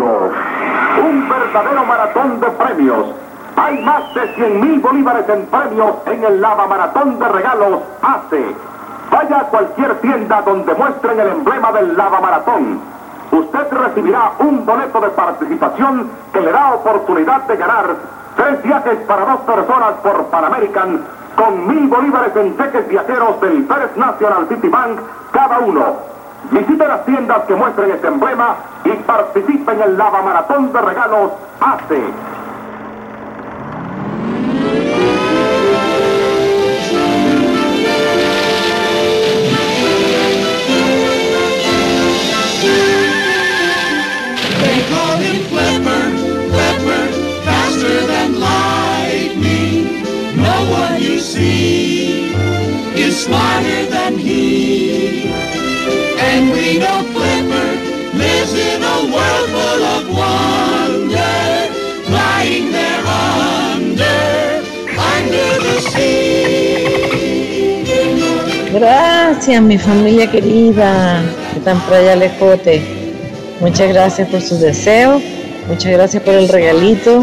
Un verdadero maratón de premios. Hay más de 100 mil bolívares en premios en el Lava Maratón de Regalos ACE. Vaya a cualquier tienda donde muestren el emblema del Lava Maratón. Usted recibirá un boleto de participación que le da oportunidad de ganar tres viajes para dos personas por Pan American con mil bolívares en cheques viajeros del First National City Bank cada uno. Visite las tiendas que muestren este emblema y participe en el Lava Maratón de Regalos ACE. Gracias, mi familia querida, que están por allá lejote. Muchas gracias por sus deseos, muchas gracias por el regalito,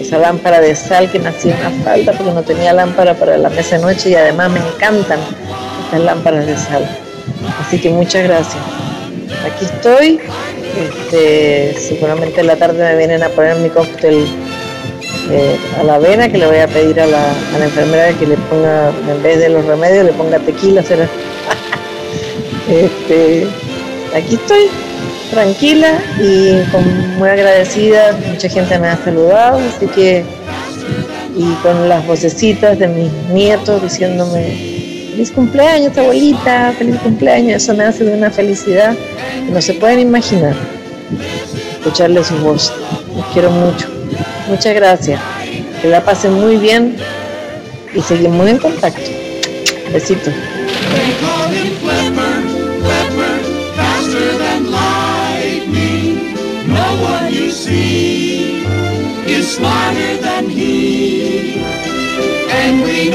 esa lámpara de sal que me hacía una falta porque no tenía lámpara para la mesa de noche y además me encantan estas lámparas de sal. Así que muchas gracias. Aquí estoy, este, seguramente en la tarde me vienen a poner mi cóctel eh, a la avena que le voy a pedir a la, a la enfermera que le ponga, en vez de los remedios, le ponga tequila. será. este, aquí estoy, tranquila y muy agradecida. Mucha gente me ha saludado, así que, y con las vocecitas de mis nietos diciéndome, feliz cumpleaños, abuelita, feliz cumpleaños. Eso me hace de una felicidad que no se pueden imaginar. Escucharle su voz. Los quiero mucho. Muchas gracias. Que la pasen muy bien y seguimos en contacto. Besitos. Smarter than he. And we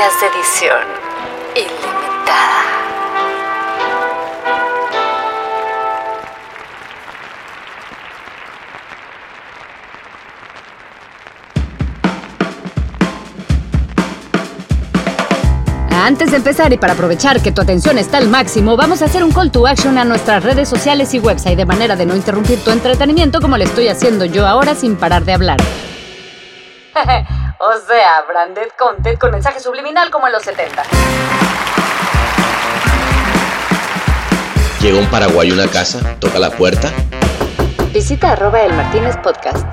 podcast de edición ilimitada. Antes de empezar y para aprovechar que tu atención está al máximo, vamos a hacer un call to action a nuestras redes sociales y website de manera de no interrumpir tu entretenimiento como lo estoy haciendo yo ahora sin parar de hablar. o sea, branded content con mensaje subliminal como en los 70. Llega un paraguayo a una casa, toca la puerta Visita arroba el Martínez Podcast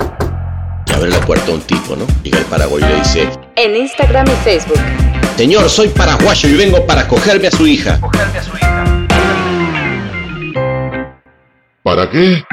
y abre la puerta a un tipo, ¿no? Llega el paraguayo y le dice, en Instagram y Facebook. Señor, soy paraguayo y vengo para cogerme a su hija. ¿Para qué?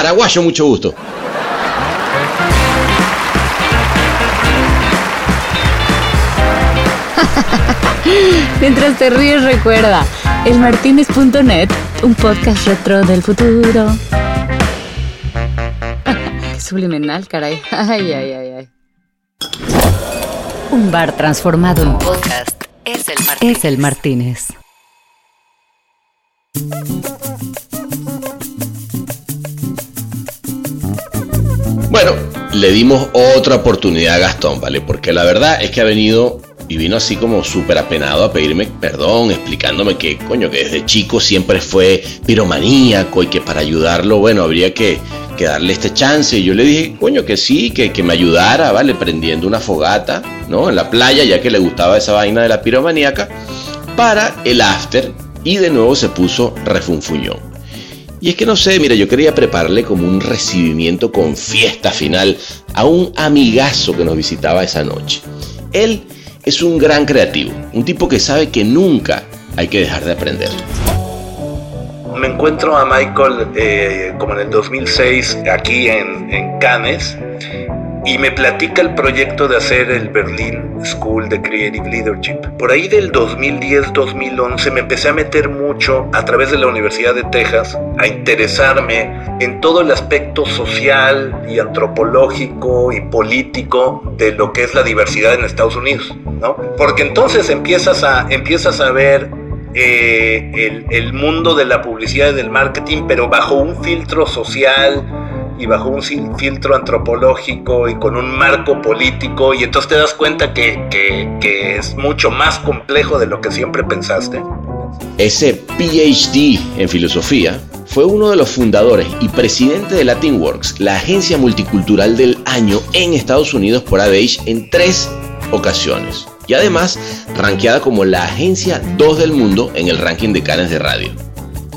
Paraguayo, mucho gusto. Mientras te ríes, recuerda, elmartinez.net, un podcast retro del futuro. Subliminal, caray. Ay, ay, ay, ay. Un bar transformado en Podcast es el Martínez. es el Martínez. Bueno, le dimos otra oportunidad a Gastón, ¿vale? Porque la verdad es que ha venido y vino así como súper apenado a pedirme perdón, explicándome que, coño, que desde chico siempre fue piromaníaco y que para ayudarlo, bueno, habría que, darle este chance. Y yo le dije, coño, que sí, que, que me ayudara, ¿vale? Prendiendo una fogata, ¿no? En la playa, ya que le gustaba esa vaina de la piromaníaca, para el after. Y de nuevo se puso refunfuñón. Y es que no sé, mira, yo quería prepararle como un recibimiento con fiesta final a un amigazo que nos visitaba esa noche. Él es un gran creativo, un tipo que sabe que nunca hay que dejar de aprender. Me encuentro a Michael eh, como en el 2006 aquí en, en Cannes y me platica el proyecto de hacer el Berlin School de Creative Leadership. Por ahí del 2010-2011 me empecé a meter mucho a través de la Universidad de Texas a interesarme en todo el aspecto social y antropológico y político de lo que es la diversidad en Estados Unidos, ¿no? Porque entonces empiezas a, empiezas a ver eh, el, el mundo de la publicidad y del marketing, pero bajo un filtro social, y bajo un filtro antropológico y con un marco político y entonces te das cuenta que, que, es mucho más complejo de lo que siempre pensaste. Ese PhD en filosofía fue uno de los fundadores y presidente de Latinworks, la agencia multicultural del año en Estados Unidos por ABH en tres ocasiones. Y además, rankeada como la agencia 2 del mundo en el ranking de canes de radio.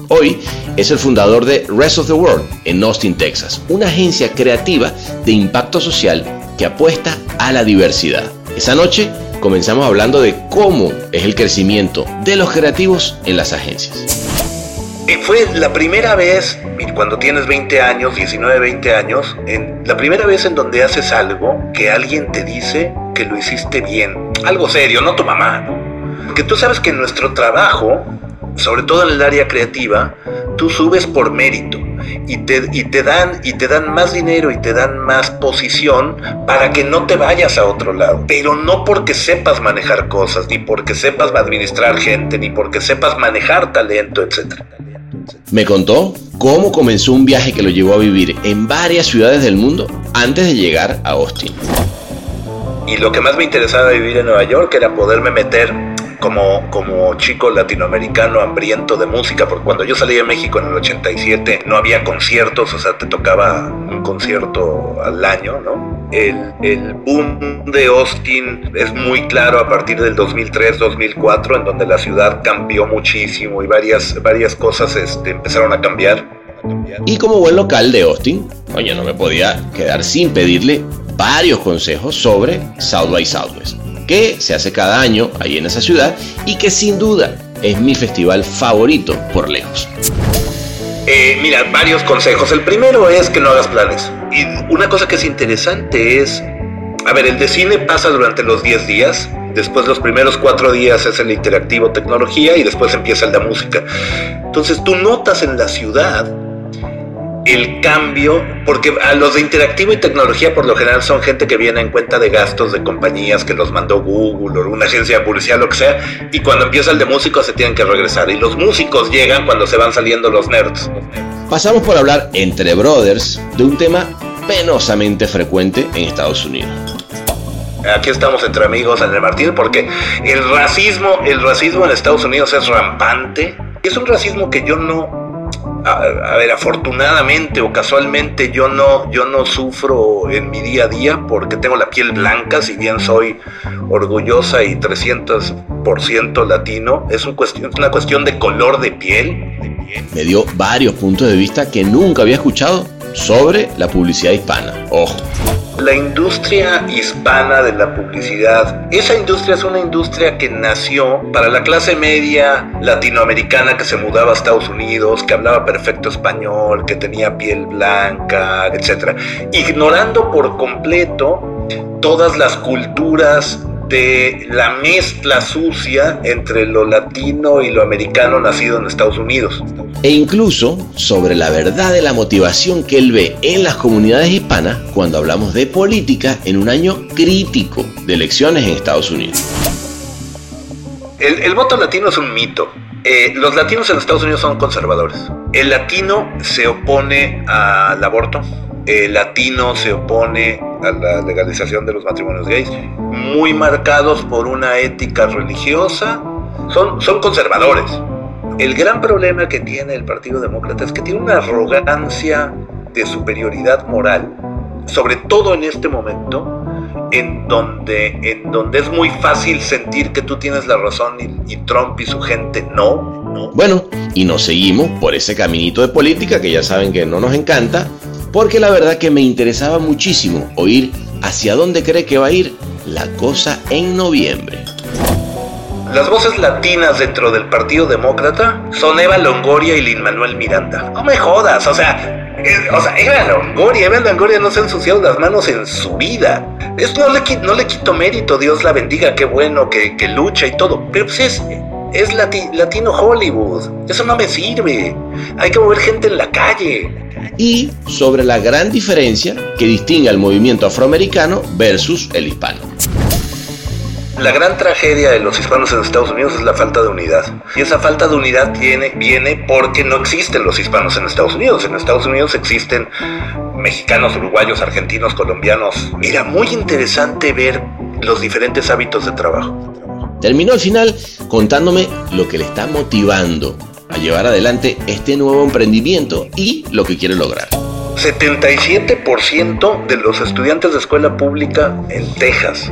Hoy es el fundador de Rest of the World en Austin, Texas, una agencia creativa de impacto social que apuesta a la diversidad. Esa noche comenzamos hablando de cómo es el crecimiento de los creativos en las agencias. Fue la primera vez, cuando tienes 20 años, 19, 20 años, en, la primera vez en donde haces algo que alguien te dice que lo hiciste bien. Algo serio, no tu mamá, ¿no? Porque tú sabes que nuestro trabajo sobre todo en el área creativa, tú subes por mérito y te, y te, dan, y te dan más dinero y te dan más posición para que no te vayas a otro lado. Pero no porque sepas manejar cosas, ni porque sepas administrar gente, ni porque sepas manejar talento, etc. Me contó cómo comenzó un viaje que lo llevó a vivir en varias ciudades del mundo antes de llegar a Austin. Y lo que más me interesaba vivir en Nueva York era poderme meter como, como chico latinoamericano hambriento de música, porque cuando yo salí de México en el 87 no había conciertos, o sea, te tocaba un concierto al año, ¿no? El, el boom de Austin es muy claro a partir del 2003-2004, en donde la ciudad cambió muchísimo y varias, varias cosas este, empezaron a cambiar. Y como buen local de Austin, oye, no me podía quedar sin pedirle varios consejos sobre South by Southwest que se hace cada año ahí en esa ciudad y que sin duda es mi festival favorito por lejos. Eh, mira, varios consejos. El primero es que no hagas planes. Y una cosa que es interesante es, a ver, el de cine pasa durante los 10 días, después los primeros 4 días es el interactivo tecnología y después empieza el de música. Entonces tú notas en la ciudad el cambio, porque a los de interactivo y tecnología por lo general son gente que viene en cuenta de gastos de compañías que los mandó Google o una agencia de publicidad, lo que sea, y cuando empieza el de músicos se tienen que regresar. Y los músicos llegan cuando se van saliendo los nerds. Pasamos por hablar entre brothers de un tema penosamente frecuente en Estados Unidos. Aquí estamos entre amigos en el Martín porque el racismo, el racismo en Estados Unidos es rampante. Es un racismo que yo no a, ver, afortunadamente o casualmente yo no, yo no sufro en mi día a día porque tengo la piel blanca, si bien soy orgullosa y 300% latino, es, una cuestión de color de piel. Me dio varios puntos de vista que nunca había escuchado sobre la publicidad hispana. Ojo la industria hispana de la publicidad, esa industria es una industria que nació para la clase media latinoamericana que se mudaba a Estados Unidos, que hablaba perfecto español, que tenía piel blanca, etc. Ignorando por completo todas las culturas de la mezcla sucia entre lo latino y lo americano nacido en Estados Unidos. E incluso sobre la verdad de la motivación que él ve en las comunidades hispanas cuando hablamos de política en un año crítico de elecciones en Estados Unidos. El, voto latino es un mito. Eh, los latinos en Estados Unidos son conservadores. El latino se opone al aborto, el latino se opone a la legalización de los matrimonios gays, muy marcados por una ética religiosa, son, son conservadores. El gran problema que tiene el Partido Demócrata es que tiene una arrogancia de superioridad moral, sobre todo en este momento, en donde, en donde es muy fácil sentir que tú tienes la razón y, y Trump y su gente no, Bueno, y nos seguimos por ese caminito de política que ya saben que no nos encanta, porque la verdad que me interesaba muchísimo oír hacia dónde cree que va a ir la cosa en noviembre. Las voces latinas dentro del Partido Demócrata son Eva Longoria y Lin Manuel Miranda. No me jodas, o sea, Eva Longoria, Eva Longoria no se ha ensuciado las manos en su vida. Esto no le, qui- no le quito mérito, Dios la bendiga, qué bueno que, que lucha y todo. Pero pues es, es lati- latino Hollywood. Eso no me sirve. Hay que mover gente en la calle. Y sobre la gran diferencia que distingue al movimiento afroamericano versus el hispano. La gran tragedia de los hispanos en Estados Unidos es la falta de unidad. Y esa falta de unidad tiene, viene porque no existen los hispanos en Estados Unidos. En Estados Unidos existen mexicanos, uruguayos, argentinos, colombianos. Era muy interesante ver los diferentes hábitos de trabajo. Terminó al final contándome lo que le está motivando a llevar adelante este nuevo emprendimiento y lo que quiere lograr. 77% de los estudiantes de escuela pública en Texas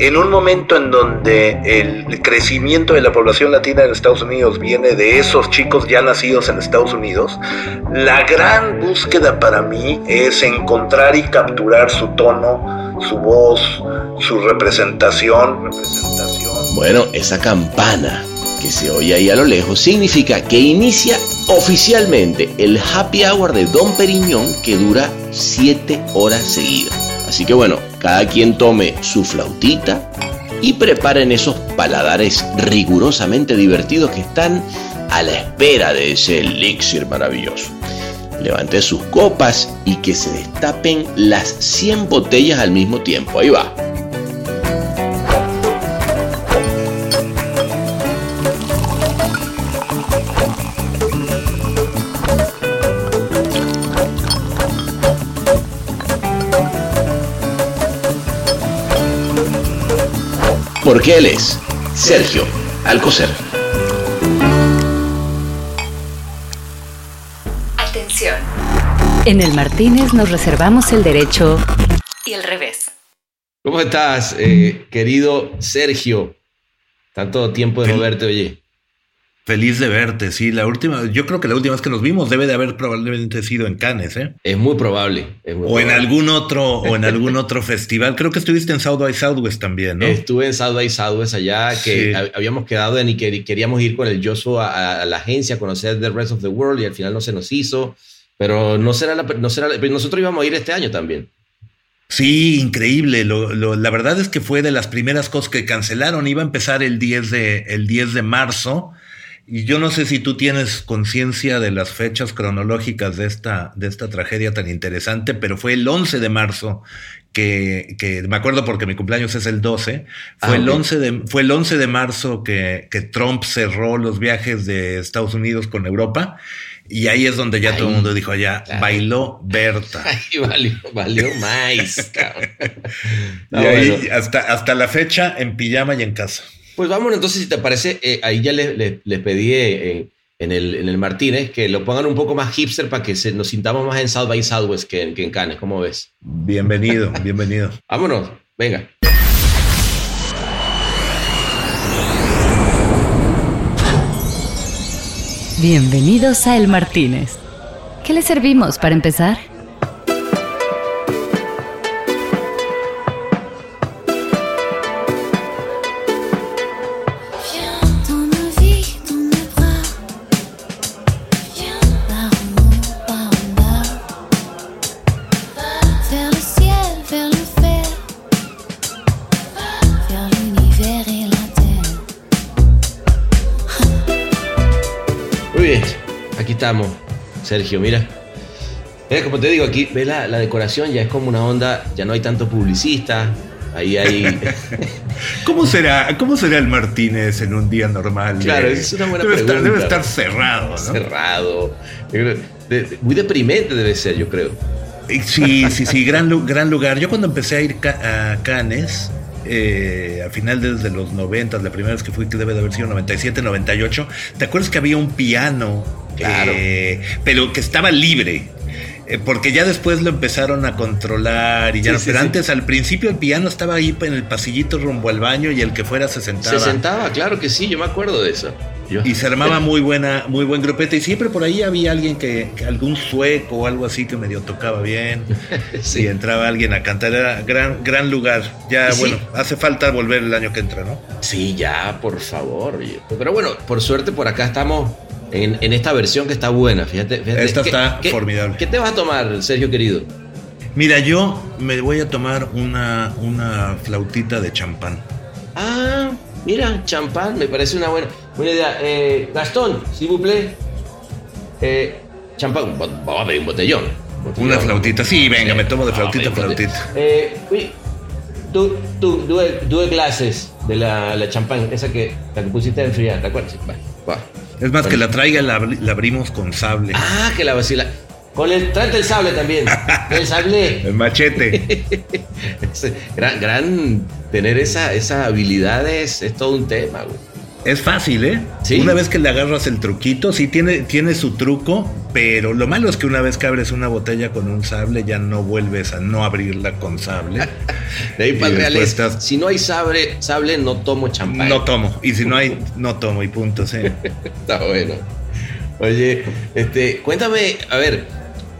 En un momento en donde el crecimiento de la población latina en Estados Unidos viene de esos chicos ya nacidos en Estados Unidos, la gran búsqueda para mí es encontrar y capturar su tono, su voz, su representación. representación. Bueno, esa campana que se oye ahí a lo lejos significa que inicia oficialmente el happy hour de Don Periñón que dura 7 horas seguidas. Así que bueno, cada quien tome su flautita y preparen esos paladares rigurosamente divertidos que están a la espera de ese elixir maravilloso. Levante sus copas y que se destapen las 100 botellas al mismo tiempo. Ahí va. Porque él es Sergio Alcocer. Atención. En el Martínez nos reservamos el derecho y el revés. ¿Cómo estás, eh, querido Sergio? Tanto tiempo de no verte, oye. Feliz de verte, sí. La última, yo creo que la última vez que nos vimos debe de haber probablemente sido en Cannes, ¿eh? Es muy probable. es muy O en algún otro, o en algún otro festival. Creo que estuviste en South by Southwest también, ¿no? Estuve en South by Southwest allá, que Sí. habíamos quedado en y que queríamos ir con el Joshua a, a la agencia a conocer The Rest of the World y al final no se nos hizo. Pero no será la, no será la- nosotros íbamos a ir este año también. Sí, increíble. Lo- lo- la verdad es que fue de las primeras cosas que cancelaron. Iba a empezar el 10 de, el 10 de marzo. Y yo no sé si tú tienes conciencia de las fechas cronológicas de esta, de esta tragedia tan interesante, pero fue el 11 de marzo que, que me acuerdo porque mi cumpleaños es el 12. Fue, Ah, el, ok. 11 de, fue el 11 de marzo que, que Trump cerró los viajes de Estados Unidos con Europa. Y ahí es donde ya todo el Ahí, mundo dijo, ya claro. bailó Berta. Ay, valió, valió más, cabrón. y Ah, ahí bueno. hasta, hasta la fecha en pijama y en casa. Pues vámonos entonces, si te parece, eh, ahí ya les le, les pedí eh, en, el, en el Martínez que lo pongan un poco más hipster para que se, nos sintamos más en South by Southwest que, en- que en Cannes. ¿Cómo ves? Bienvenido, bienvenido. Vámonos, venga. Bienvenidos a El Martínez. ¿Qué le servimos para empezar? Sergio, mira. Mira, como te digo, aquí ve la, la decoración, ya es como una onda, ya no hay tanto publicista, ahí hay... ¿Cómo será, ¿Cómo será el Martínez en un día normal? Claro, es una buena debe Estar, pregunta. debe estar cerrado, ¿no? cerrado. Muy deprimente debe ser, yo creo. Sí, sí, sí, gran, gran lugar. Yo cuando empecé a ir a Cannes, eh, a final desde los 90, la primera vez que fui, que debe de haber sido 97, 98, ¿te acuerdas que había un piano? Claro. Eh, pero que estaba libre. Eh, porque ya después lo empezaron a controlar y ya Sí, no- sí, pero sí. antes al principio el piano estaba ahí en el pasillito rumbo al baño y el que fuera se sentaba. Se sentaba, claro que sí, yo me acuerdo de eso. Yo- Y se armaba muy buena, muy buen grupete. Y siempre por ahí había alguien que, que algún sueco o algo así que medio tocaba bien. Sí. Y entraba alguien a cantar. Era gran, gran lugar. Ya, bueno, hace falta volver el año que entra, ¿no? Sí, ya, por favor. Pero bueno, por suerte por acá estamos en, en esta versión que está buena. Fíjate, fíjate. Esta ¿Qué- está qué- formidable. ¿Qué te vas a tomar, Sergio querido? Mira, yo me voy a tomar una, una flautita de champán. Ah, mira, champán, me parece una buena, buena idea. Eh, Gastón, si vous plaît. Eh, champán, vamos a pedir un botellón. Botellón. Una flautita. Sí, venga, me tomo de Vamos a flautita, flautita. Eh, oui, tú, tú, due, due clases de la, la champán, esa que, la que pusiste a enfriar, ¿te acuerdas? Va, va. Es más, que la traiga la, abri- la abrimos con sable. Ah, que la vacila. Con el, tráete el sable también. El sable. El machete. Gran, gran tener esa, esa habilidad es, es todo un tema, güey. Es fácil, ¿eh? Sí. Una vez que le agarras el truquito, sí tiene, tiene su truco, pero lo malo es que una vez que abres una botella con un sable, ya no vuelves a no abrirla con sable. De ahí para estás- si no hay sable, sable no tomo champán. No tomo. Y si no hay, no tomo y punto, sí. Está bueno. Oye, este, cuéntame, a ver,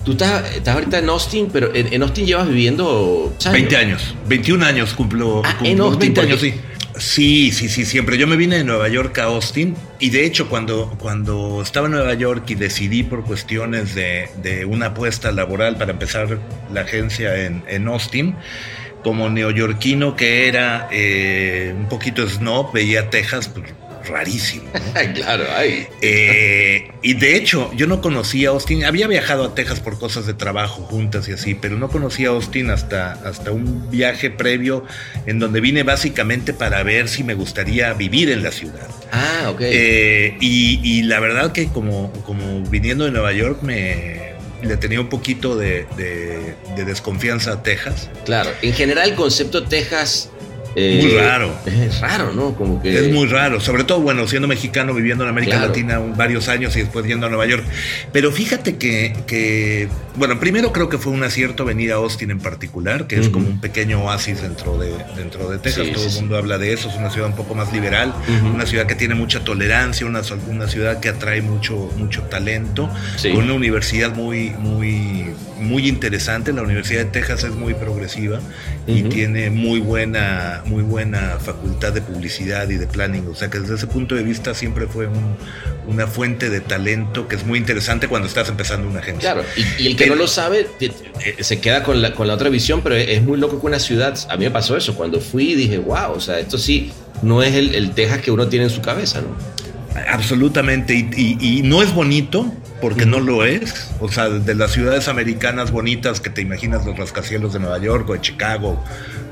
tú estás, estás ahorita en Austin, pero en, en Austin llevas viviendo ¿sabes? 20 años. 21 años cumplo. Ah, cumplo en Austin, 20 años, sí. Sí, sí, sí, siempre. Yo me vine de Nueva York a Austin y de hecho cuando, cuando estaba en Nueva York y decidí por cuestiones de, de una apuesta laboral para empezar la agencia en, en Austin, como neoyorquino que era eh, un poquito snob, veía Texas pues, rarísimo. claro, ay. Eh, y de hecho, yo no conocía a Austin. Había viajado a Texas por cosas de trabajo juntas y así, pero no conocía a Austin hasta, hasta un viaje previo en donde vine básicamente para ver si me gustaría vivir en la ciudad. Ah, ok. Eh, y, y la verdad que como, como viniendo de Nueva York me le tenía un poquito de, de- de desconfianza a Texas. claro, en general el concepto Texas... eh, Muy raro. Es raro, ¿no? Como que... Es muy raro, sobre todo, bueno, siendo mexicano, viviendo en América Claro. Latina varios años y después yendo a Nueva York. Pero fíjate que, que, bueno, primero creo que fue un acierto venir a Austin en particular, que es como un pequeño oasis dentro de, dentro de Texas. Sí, Todo sí, el sí. mundo habla de eso, es una ciudad un poco más liberal, una ciudad que tiene mucha tolerancia, una, una ciudad que atrae mucho, mucho talento, con una universidad muy, muy, muy interesante. La Universidad de Texas es muy progresiva y tiene muy buena, muy buena facultad de publicidad y de planning. O sea que desde ese punto de vista siempre fue un- una fuente de talento que es muy interesante cuando estás empezando una agencia. Claro, y, y el que Pero- no lo sabe te- se queda con la, con la otra visión, pero es, es muy loco que una ciudad, a mí me pasó eso, cuando fui dije, wow, o sea, esto sí no es el, el Texas que uno tiene en su cabeza, ¿no? Absolutamente, y, y- y no es bonito, porque no lo es. O sea, de las ciudades americanas bonitas que te imaginas los rascacielos de Nueva York o de Chicago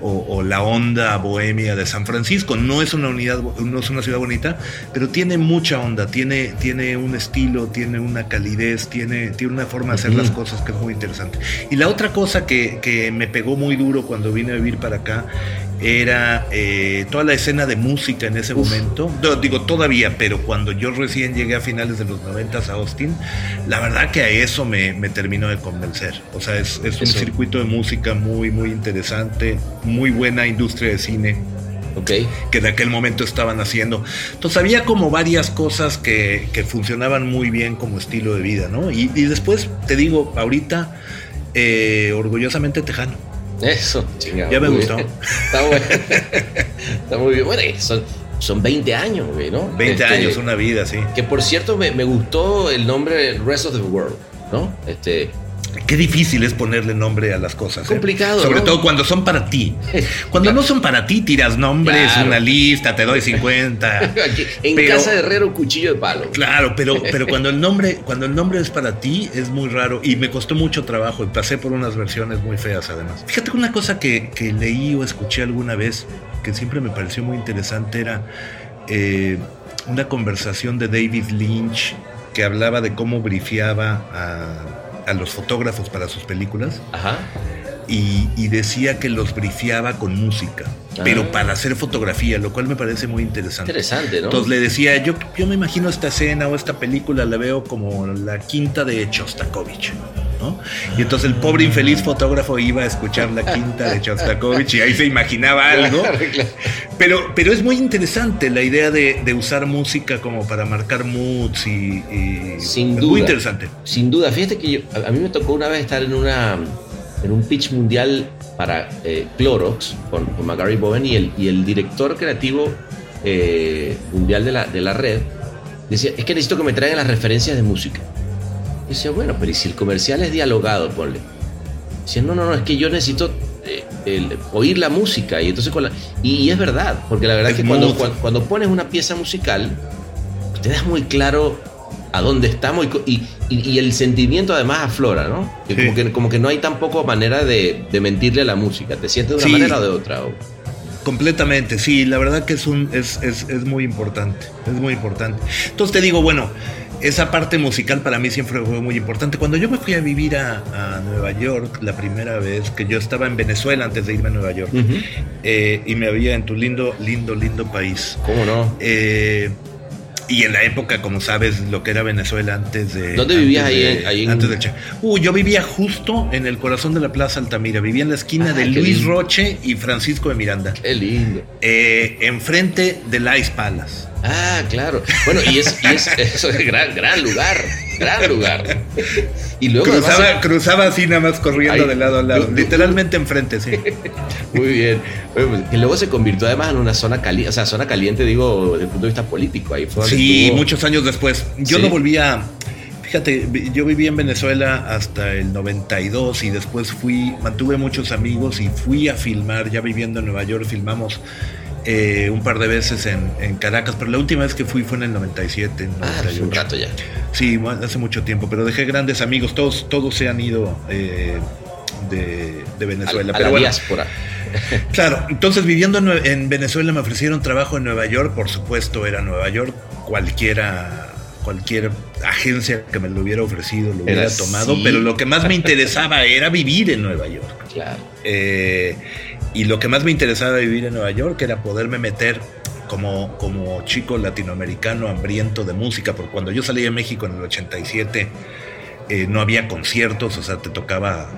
o, o la onda bohemia de San Francisco, no es una unidad, no es una ciudad bonita, pero tiene mucha onda, tiene, tiene un estilo, tiene una calidez, tiene, tiene una forma de hacer las cosas que es muy interesante. Y la otra cosa que, que me pegó muy duro cuando vine a vivir para acá era eh, toda la escena de música en ese momento. No, digo, todavía, pero cuando yo recién llegué a finales de los 90 a Austin, la verdad que a eso me, me terminó de convencer. O sea, es, es un Eso. circuito de música muy, muy interesante, muy buena industria de cine Ok. que de aquel momento estaban haciendo. Entonces había como varias cosas que, que funcionaban muy bien como estilo de vida, ¿no? Y, y después, te digo, ahorita, eh, orgullosamente tejano. Eso, chingado. Ya me gustó. bien. Está bueno. Está muy bien. Bueno, son, son 20 años, güey, ¿no? 20 Este, años, una vida, sí. Que por cierto, me, me gustó el nombre Rest of the World, ¿no? Este. Qué difícil es ponerle nombre a las cosas. ¿eh? Complicado, Sobre ¿no? todo cuando son para ti. Cuando Claro. no son para ti, tiras nombres, Claro. una lista, te doy 50. Aquí, en Pero- casa de Herrero, cuchillo de palo. Claro, pero, pero cuando el nombre, cuando el nombre es para ti, es muy raro. Y me costó mucho trabajo y pasé por unas versiones muy feas además. Fíjate que una cosa que, que leí o escuché alguna vez que siempre me pareció muy interesante era eh, una conversación de David Lynch que hablaba de cómo brifeaba a, a los fotógrafos para sus películas Ajá. Y, y decía que los brifeaba con música, pero para hacer fotografía, lo cual me parece muy interesante. Interesante, ¿no? Entonces le decía, yo, yo me imagino esta escena o esta película, la veo como la quinta de Chostakovich, ¿no? Y entonces el pobre infeliz fotógrafo iba a escuchar la quinta de Shostakovich y ahí se imaginaba algo. Pero, pero es muy interesante la idea de, de usar música como para marcar moods y, y Sin duda. muy interesante. Sin duda, fíjate que yo- a mí me tocó una vez estar en una en un pitch mundial para eh, Clorox con, con McGarry Bowen y el, y el director creativo eh, mundial de la, de la red decía, es que necesito que me traigan las referencias de música. Y decía, bueno, pero ¿y si el comercial es dialogado, ponle? Decía, no, no, no, es que yo necesito eh, el- oír la música. Y entonces con la- y, y es verdad, porque la verdad Es que cuando, cuando pones una pieza musical, te das muy claro a dónde estamos y, y, y- el sentimiento además aflora, ¿no? Que Sí. como, que, como que no hay tampoco manera de, de mentirle a la música, te sientes de una Sí. manera o de otra. o- Completamente, sí, la verdad que es, un, es, es, es muy importante, es muy importante. Entonces te digo, bueno, esa parte musical para mí siempre fue muy importante. Cuando yo me fui a vivir a, a Nueva York la primera vez, que yo estaba en Venezuela antes de irme a Nueva York, eh, y me había en tu lindo, lindo, lindo país. ¿Cómo no? Eh, y en la época, como sabes, lo que era Venezuela antes de. ¿Dónde vivías ahí de- en- ahí en- antes del Che? Uh, yo vivía justo en el corazón de la Plaza Altamira. Vivía en la esquina Ah, de Luis lindo. Roche y Francisco de Miranda. Qué lindo. Eh, enfrente de Ice Palace. Ah, claro. Bueno, y es, y es, eso es gran, gran lugar, gran lugar. Y luego además- Cruzaba, así nada más corriendo de lado a lado. Literalmente enfrente, sí. Muy bien. Pues, que luego se convirtió además en una zona caliente, o sea, zona caliente, digo, desde el punto de vista político. Ahí fue Sí, estuvo- muchos años después. Yo Sí. no volvía. Fíjate, vi- yo viví en Venezuela hasta el 92 y después fui, mantuve muchos amigos y fui a filmar, ya viviendo en Nueva York, filmamos eh, un par de veces en, en Caracas, pero la última vez que fui fue en el 97, en Ah, hace 98. un rato ya. Sí, hace mucho tiempo, pero dejé grandes amigos, todos, todos se han ido eh, de, de Venezuela. a pero la bueno, diáspora. Claro, entonces viviendo en, Venezuela me ofrecieron trabajo en Nueva York, por supuesto era Nueva York, cualquiera, cualquier agencia que me lo hubiera ofrecido lo hubiera Era tomado, sí. pero lo que más me interesaba era vivir en Nueva York. Claro. Eh, y lo que más me interesaba vivir en Nueva York era poderme meter como, como chico latinoamericano hambriento de música, porque cuando yo salí de México en el 87 eh, no había conciertos, o sea, te tocaba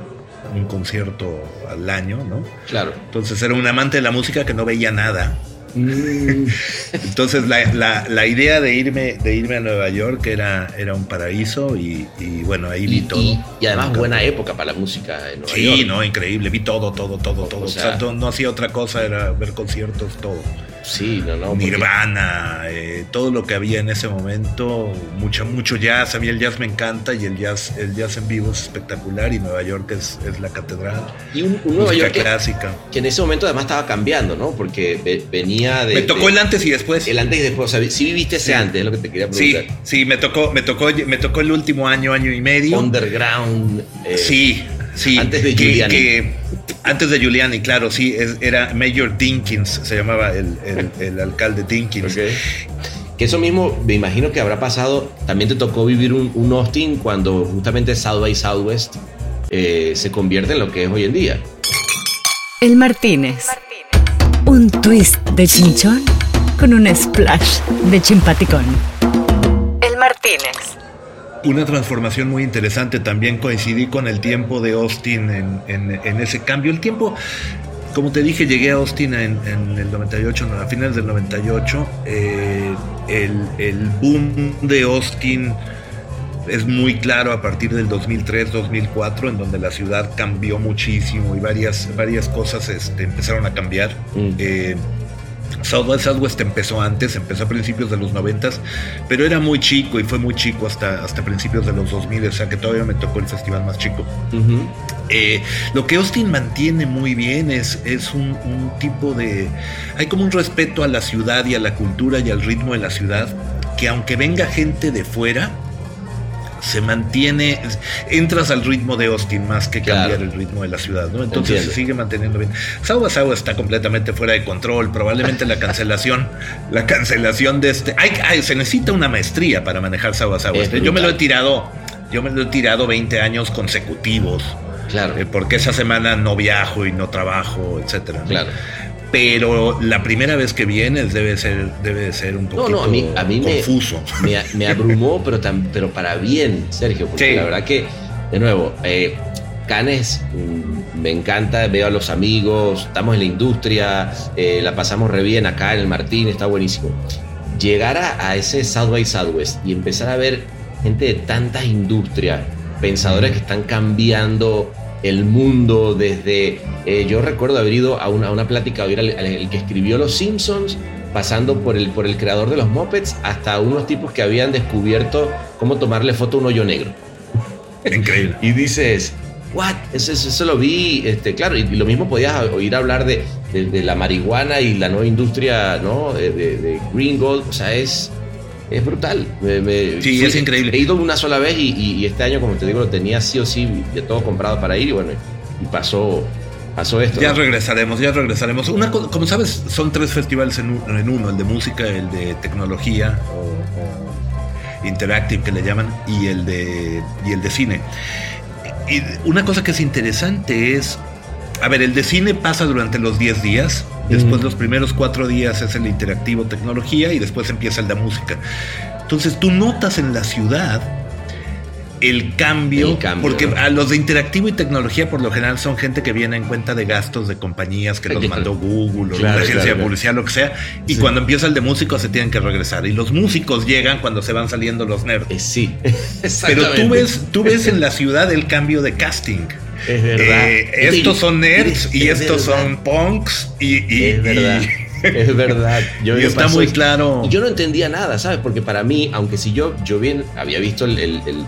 un concierto al año, ¿no? Claro. Entonces era un amante de la música que no veía nada. Mm, Entonces la, la- la idea de irme, de irme a Nueva York era, era un paraíso y, y bueno, ahí vi todo. y- y además Nunca- buena época para la música en Nueva Sí, York. no, increíble, vi todo, todo, todo, todo. O sea- sea, no, no hacía otra cosa, era ver conciertos, todo. Sí, no, no. porque- Nirvana, eh, todo lo que había en ese momento, mucho, mucho jazz. A mí el jazz me encanta y el jazz, el jazz en vivo es espectacular y Nueva York es, es la catedral. Y un, un Nueva York que, clásica. que en ese momento además estaba cambiando, ¿no? Porque ve- venía de. me tocó de- el antes y después. el antes y después. O sea, sí viviste ese Sí. antes, es lo que te quería Sí, preguntar. sí, me tocó, me tocó, me tocó el último año, año y medio. Underground. eh, Sí, sí. Antes de que- Giuliani. que- antes de Giuliani, claro, sí, es- era Mayor Dinkins, se llamaba el, el- el alcalde Dinkins. Que eso mismo, me imagino que habrá pasado. También te tocó vivir un, un Austin cuando justamente South by Southwest eh, se convierte en lo que es hoy en día. El Martínez. Un twist de chinchón con un splash de chimpaticón. El Martínez. Una transformación muy interesante, también coincidí con el tiempo de Austin en, en- en ese cambio. El tiempo, como te dije, llegué a Austin en, en el 98, no, a finales del 98. eh, el, el boom de Austin es muy claro a partir del 2003-2004, en donde la ciudad cambió muchísimo y varias, varias cosas este, empezaron a cambiar. Mm. Eh, South by Southwest empezó antes, empezó a principios de los 90, pero era muy chico y fue muy chico hasta, hasta principios de los 2000, o sea que todavía me tocó el festival más chico. Eh, lo que Austin mantiene muy bien es, es un, un tipo de... Hay como un respeto a la ciudad y a la cultura y al ritmo de la ciudad, que aunque venga gente de fuera, se mantiene, entras al ritmo de Austin más que Claro. cambiar el ritmo de la ciudad, ¿no? Entonces Entiendo. se sigue manteniendo bien. Sawa está completamente fuera de control, probablemente la cancelación, la cancelación de este, ay, ay, se necesita una maestría para manejar Sawa Sawa. Es Yo me lo he tirado, yo me lo he tirado 20 años consecutivos. Claro. Eh, porque esa semana no viajo y no trabajo, etcétera. ¿no? Claro. Pero la primera vez que vienes debe ser, debe de ser un No, poquito no, a mí, a mí me, confuso. me, me abrumó, pero, pero para bien, Sergio, porque Sí. la verdad que de nuevo, eh, Canes me encanta, veo a los amigos, estamos en la industria, eh, la pasamos re bien acá en el Martín, está buenísimo. Llegar a, a ese South by Southwest y empezar a ver gente de tantas industrias, pensadores que están cambiando el mundo desde... eh, yo recuerdo haber ido a una, a una plática, a oír al, al- el que escribió Los Simpsons, pasando por el, por el creador de los Muppets, hasta unos tipos que habían descubierto cómo tomarle foto a un hoyo negro. Increíble. Y dices, ¿what? Eso, eso- eso lo vi, este, claro, y, y lo mismo podías oír hablar de, de- de la marihuana y la nueva industria, ¿no? De, de- de Green Gold, o sea, es, es brutal. Me- me- Sí, es increíble. He ido una sola vez y, y- y este año, como te digo, lo tenía sí o sí de todo comprado para ir y bueno, y pasó, pasó esto. Ya ¿no? regresaremos, ya regresaremos. Una cosa, como sabes, son tres festivales en, un- en uno, el de música, el de tecnología o interactive que le llaman y el de y el de cine. Y una cosa que es interesante es, a ver, el de cine pasa durante los 10 días, después los primeros cuatro días es el interactivo tecnología y después empieza el de música. Entonces tú notas en la ciudad el cambio, El cambio, porque a los de interactivo y tecnología por lo general son gente que viene en cuenta de gastos de compañías que los mandó Google o Claro, una agencia claro, lo que sea, y Sí. cuando empieza el de músicos se tienen que regresar. Y los músicos llegan cuando se van saliendo los nerds. Eh, sí, Pero tú ves, tú ves en la ciudad el cambio de casting. Es verdad. Eh, estos son nerds y Es estos verdad. son punks y, y- Es verdad. y- Es verdad. Yo Y está muy claro. Yo no entendía nada, ¿sabes? Porque para mí, aunque si yo, yo bien había visto el, el- el,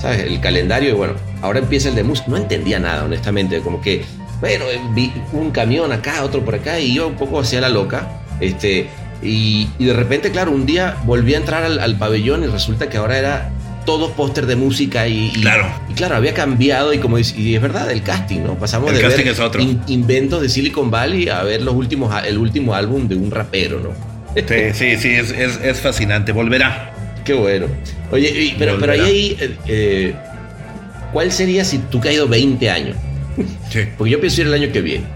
¿sabes? el calendario y bueno, ahora empieza el de música, no entendía nada, honestamente. Como que, bueno, eh, vi un camión acá, otro por acá y yo un poco hacía la loca. Este, y, y de repente, claro, un día volví a entrar al, al pabellón y resulta que ahora era todo póster de música y, y- Claro. y claro, había cambiado y como y es verdad, el casting, ¿no? Pasamos El de casting ver es otro. in- inventos de Silicon Valley a ver los últimos, el último álbum de un rapero, ¿no? Sí, sí, sí, es, es- es fascinante. Volverá. Qué bueno. Oye, pero, pero ahí, Volverá. ahí, eh, eh, ¿cuál sería si tú ido 20 años? Sí, Porque yo pienso ir el año que viene.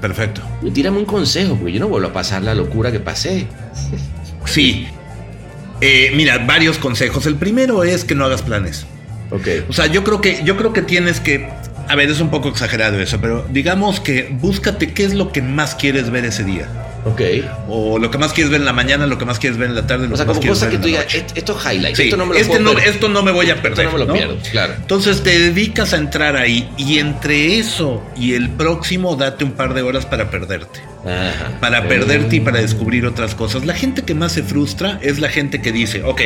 perfecto. Y tírame un consejo, porque yo no vuelvo a pasar la locura que pasé. Sí. Eh, mira, varios consejos. El primero es que no hagas planes. Ok. O sea, yo creo que, yo creo que tienes que. A ver, es un poco exagerado eso, pero digamos que búscate qué es lo que más quieres ver ese día. Ok. O lo que más quieres ver en la mañana, lo que más quieres ver en la tarde, lo O sea, que más como quieres cosa ver que tú digas, noche. "Est- esto es highlight, Sí, esto no me lo este puedo no, perder". esto no me voy a perder. Esto no me lo ¿no? pierdo, claro. Entonces te dedicas a entrar ahí y entre eso y el próximo date un par de horas para perderte. Ajá. Para perderte y para descubrir otras cosas. La gente que más se frustra es la gente que dice, ok,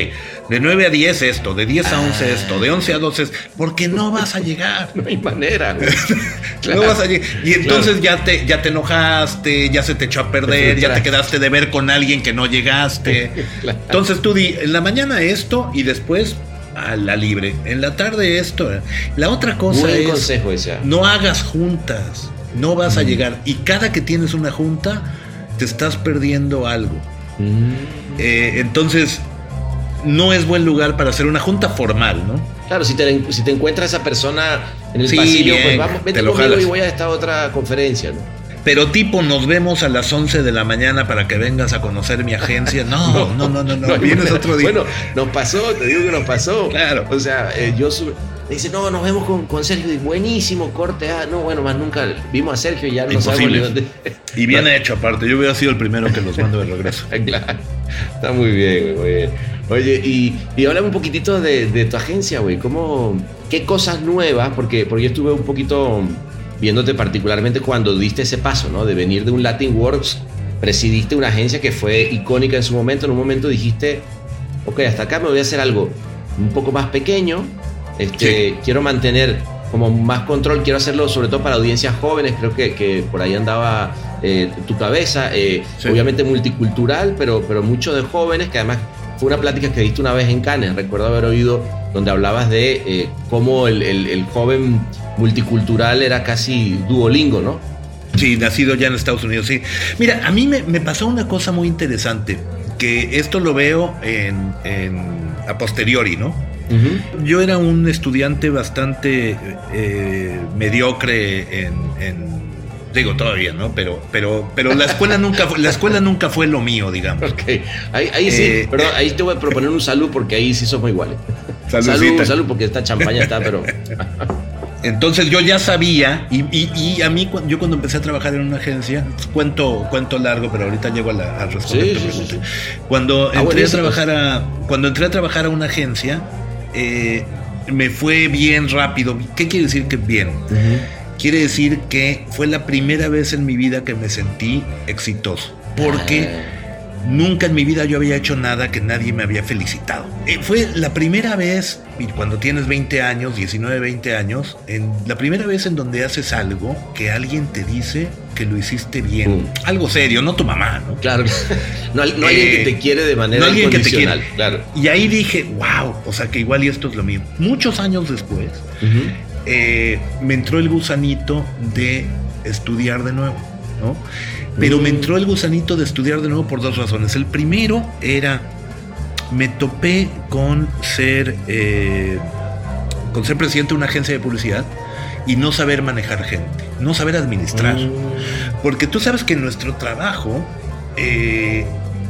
de 9 a 10 esto, de 10 a 11 esto, de 11 a 12 esto, porque no vas a llegar. No hay manera, güey. Claro. No vas a llegar. Y entonces ya, te, ya te enojaste, ya se te echó a perder, ya te quedaste de ver con alguien que no llegaste. Claro. Entonces tú di, en la mañana esto y después a la libre. En la tarde esto. La otra cosa Buen es, consejo ese. ah. no hagas juntas, no vas a llegar. Y cada que tienes una junta, te estás perdiendo algo. Mm. Eh, entonces, no es buen lugar para hacer una junta formal, ¿no? Claro, si te, si te encuentras esa persona en el Sí, pasillo, bien, pues vamos, vete conmigo jalas. y voy a esta otra conferencia, ¿no? Pero tipo, nos vemos a las 11 de la mañana para que vengas a conocer mi agencia. No, no, no, no, no. hay Vienes manera. otro día. Bueno, nos pasó, te digo que nos pasó. Claro. O sea, eh, yo sub- me dice, no, nos vemos con, con Sergio. Y buenísimo, corte. Ah, no, bueno, más nunca vimos a Sergio y ya no sabemos ni dónde. Y bien hecho, aparte. Yo hubiera sido el primero que los mando de regreso. claro. Está muy bien, güey, muy bien. Oye, y, y háblame un poquitito de, de tu agencia, güey. ¿Cómo, qué cosas nuevas? Porque, porque yo estuve un poquito viéndote particularmente cuando diste ese paso, ¿no? De venir de un Latin Works, presidiste una agencia que fue icónica en su momento. En un momento dijiste, ok, hasta acá me voy a hacer algo un poco más pequeño. Este, Quiero mantener como más control, quiero hacerlo sobre todo para audiencias jóvenes. Creo que, que por ahí andaba eh, tu cabeza. eh, Sí. Obviamente multicultural, pero, pero mucho de jóvenes, que además fue una plática que diste una vez en Cannes. Recuerdo haber oído donde hablabas de eh, cómo el, el- el joven multicultural era casi duolingo, ¿no? Sí, nacido ya en Estados Unidos, sí. Mira, a mí me, me pasó una cosa muy interesante, que esto lo veo en, en- a posteriori, ¿no? Yo era un estudiante bastante eh, mediocre en, en- digo todavía, ¿no? Pero, pero, pero la escuela nunca, fue- la escuela nunca fue lo mío, digamos. Ok, ahí, ahí sí, Eh, perdón, ahí te voy a proponer un saludo porque ahí sí somos iguales. Salud, salud, porque esta champaña está, pero. Entonces yo ya sabía, y, y- y a mí, yo cuando empecé a trabajar en una agencia, cuento, cuento largo, pero ahorita llego a, la, a responder Sí, tu pregunta. sí, Cuando Ah, entré a trabajar a, cuando entré a trabajar a una agencia, eh, me fue bien rápido. ¿Qué quiere decir que bien? Quiere decir que fue la primera vez en mi vida que me sentí exitoso. Porque nunca en mi vida yo había hecho nada que nadie me había felicitado. Eh, fue la primera vez, y cuando tienes 20 años, 19, 20 años, en, la primera vez en donde haces algo que alguien te dice que lo hiciste bien. Mm. Algo serio, no tu mamá, ¿no? Claro. No, no alguien Eh, que te quiere de manera no alguien que te quiere. Claro. Y ahí dije, wow, o sea que igual y esto es lo mío. Muchos años después, eh, me entró el gusanito de estudiar de nuevo, ¿no? Pero me entró el gusanito de estudiar de nuevo por dos razones. El primero era, me topé con ser, eh, con ser presidente de una agencia de publicidad y no saber manejar gente, no saber administrar. Porque tú sabes que en nuestro trabajo, eh,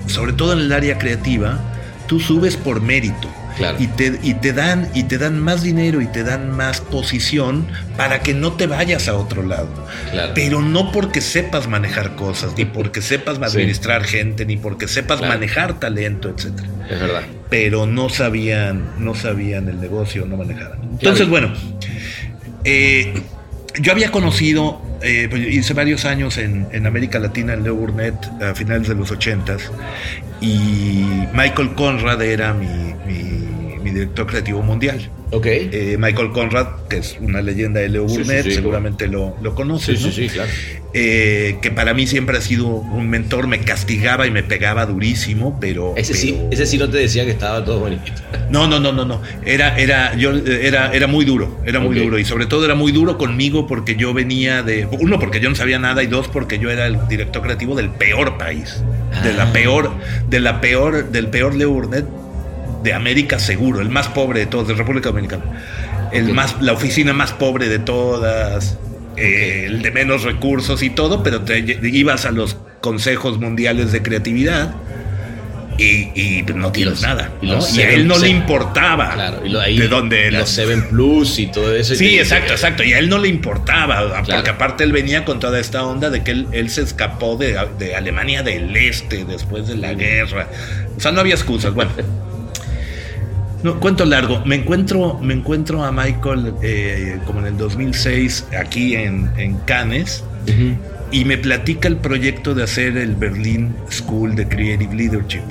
sobre todo en el área creativa, tú subes por mérito. Claro. Y te, y te dan y te dan más dinero y te dan más posición para que no te vayas a otro lado. Claro. Pero no porque sepas manejar cosas, ni porque sepas administrar gente, ni porque sepas Claro. manejar talento, etcétera. Es verdad. Pero no sabían, no sabían el negocio, no manejaban. Entonces, bueno, eh, yo había conocido, eh, pues, hice varios años en, en América Latina, en Leo Burnett, a finales de los ochentas, y Michael Conrad era mi, mi- mi director creativo mundial. Ok. Eh, Michael Conrad, que es una leyenda de Leo Sí, sí, Burnett, sí, seguramente lo, lo conoces. Sí, ¿no? sí, sí, claro. Eh, que para mí siempre ha sido un mentor, me castigaba y me pegaba durísimo, pero... Ese sí, ese sí no te decía que estaba todo bonito. no, no, no, no, no. Era, era, yo, era, era muy duro, era muy duro. Y sobre todo era muy duro conmigo porque yo venía de. Uno, porque yo no sabía nada, y dos, porque yo era el director creativo del peor país. De la Ah. peor, de la peor, del peor Leo Burnett de América seguro, el más pobre de todos, de República Dominicana. El más, la oficina más pobre de todas, eh, el de menos recursos y todo, pero te ibas a los consejos mundiales de creatividad y, y no tienes nada. y ¿no? los Y a él no le importaba Claro. Y lo, ahí, de dónde los los- Seven Plus y todo eso. Sí, exacto, exacto. Y a él no le importaba, porque aparte él venía con toda esta onda de que él, él se escapó de, de Alemania del Este después de la guerra. O sea, no había excusas. Bueno. No, cuento largo. Me encuentro, me encuentro a Michael eh, como en el 2006 aquí en, en Cannes. Y me platica el proyecto de hacer el Berlin School de Creative Leadership.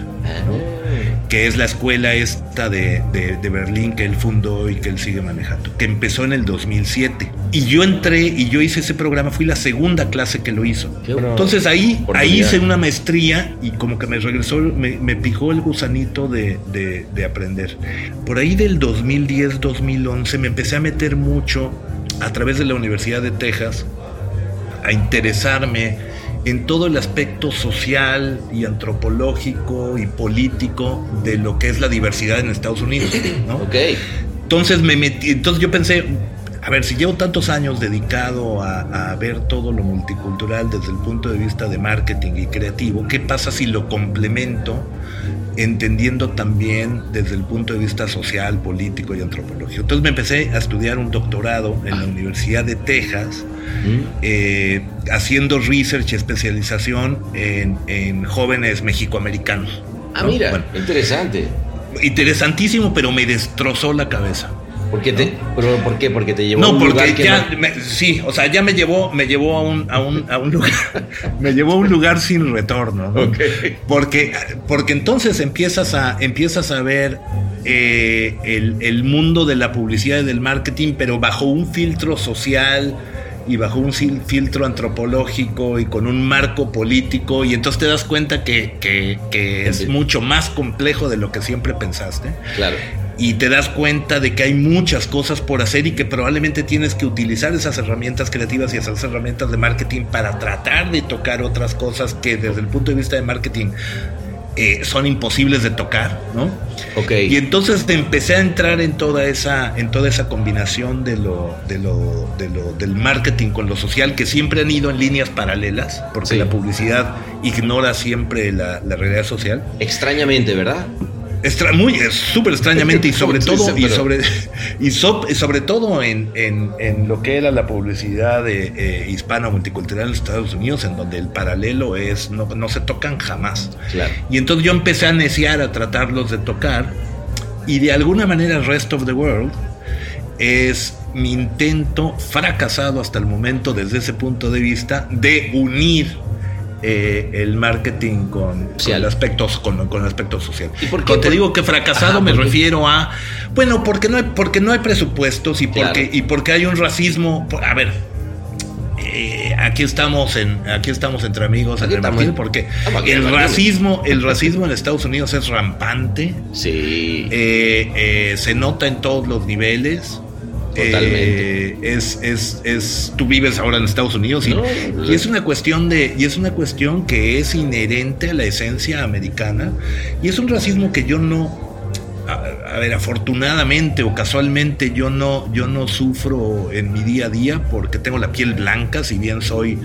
que es la escuela esta de, de- de Berlín que él fundó y que él sigue manejando, que empezó en el 2007. Y yo entré y yo hice ese programa, fui la segunda clase que lo hizo. Entonces ahí, ahí hice una maestría y como que me regresó, me, me picó el gusanito de, de- de aprender. Por ahí del 2010-2011 me empecé a meter mucho a través de la Universidad de Texas a interesarme en todo el aspecto social y antropológico y político de lo que es la diversidad en Estados Unidos, ¿no? Ok. Entonces me metí, entonces yo pensé, a ver, si llevo tantos años dedicado a, a ver todo lo multicultural desde el punto de vista de marketing y creativo, ¿qué pasa si lo complemento entendiendo también desde el punto de vista social, político y antropológico? Entonces me empecé a estudiar un doctorado en la Universidad de Texas, eh, haciendo research y especialización en, en jóvenes mexicoamericanos. Ah, ¿no? mira, Bueno, interesante. interesantísimo, pero me destrozó la cabeza. ¿Por qué, te, pero, ¿Por qué? Porque te llevó a No, un porque lugar que ya, no- me- sí, o sea, ya me llevó, me llevó a un, a un, a un lugar, me llevó a un lugar sin retorno, ¿no? Ok. Porque, porque entonces empiezas a, empiezas a ver eh, el, el mundo de la publicidad y del marketing, pero bajo un filtro social y bajo un fil- filtro antropológico y con un marco político, y entonces te das cuenta que, que- que es Sí. mucho más complejo de lo que siempre pensaste Claro. Y te das cuenta de que hay muchas cosas por hacer y que probablemente tienes que utilizar esas herramientas creativas y esas herramientas de marketing para tratar de tocar otras cosas que desde el punto de vista de marketing eh, son imposibles de tocar, ¿no? Ok. Y entonces empecé a entrar en toda esa, en toda esa combinación de lo, de lo, de lo, del marketing con lo social, que siempre han ido en líneas paralelas, porque Sí. la publicidad ignora siempre la, la realidad social. Extrañamente, ¿verdad? Extra- muy, súper extrañamente y sobre todo, y sobre, y so- y sobre todo en, en- en lo que era la publicidad de, eh, hispana multicultural en Estados Unidos, en donde el paralelo es, no, no se tocan jamás. Claro. Y entonces yo empecé a neciar a tratarlos de tocar y de alguna manera Rest of the World es mi intento fracasado hasta el momento desde ese punto de vista de unir eh, el marketing con, con el aspecto, con, con el aspecto social. ¿Y por qué? Cuando te digo que fracasado Ajá, me refiero a, bueno, porque no hay, porque no hay presupuestos y porque, y porque hay un racismo, a ver, eh, aquí estamos en aquí estamos entre amigos Aquí entre Martín, en- porque el racismo el racismo en Estados Unidos es rampante. Sí. eh, eh, se nota en todos los niveles Totalmente. Eh, es, es, es, tú vives ahora en Estados Unidos y, No, y es una cuestión de, y es una cuestión que es inherente a la esencia americana y es un racismo que yo no, a, a ver, afortunadamente o casualmente yo no, yo no sufro en mi día a día porque tengo la piel blanca, si bien soy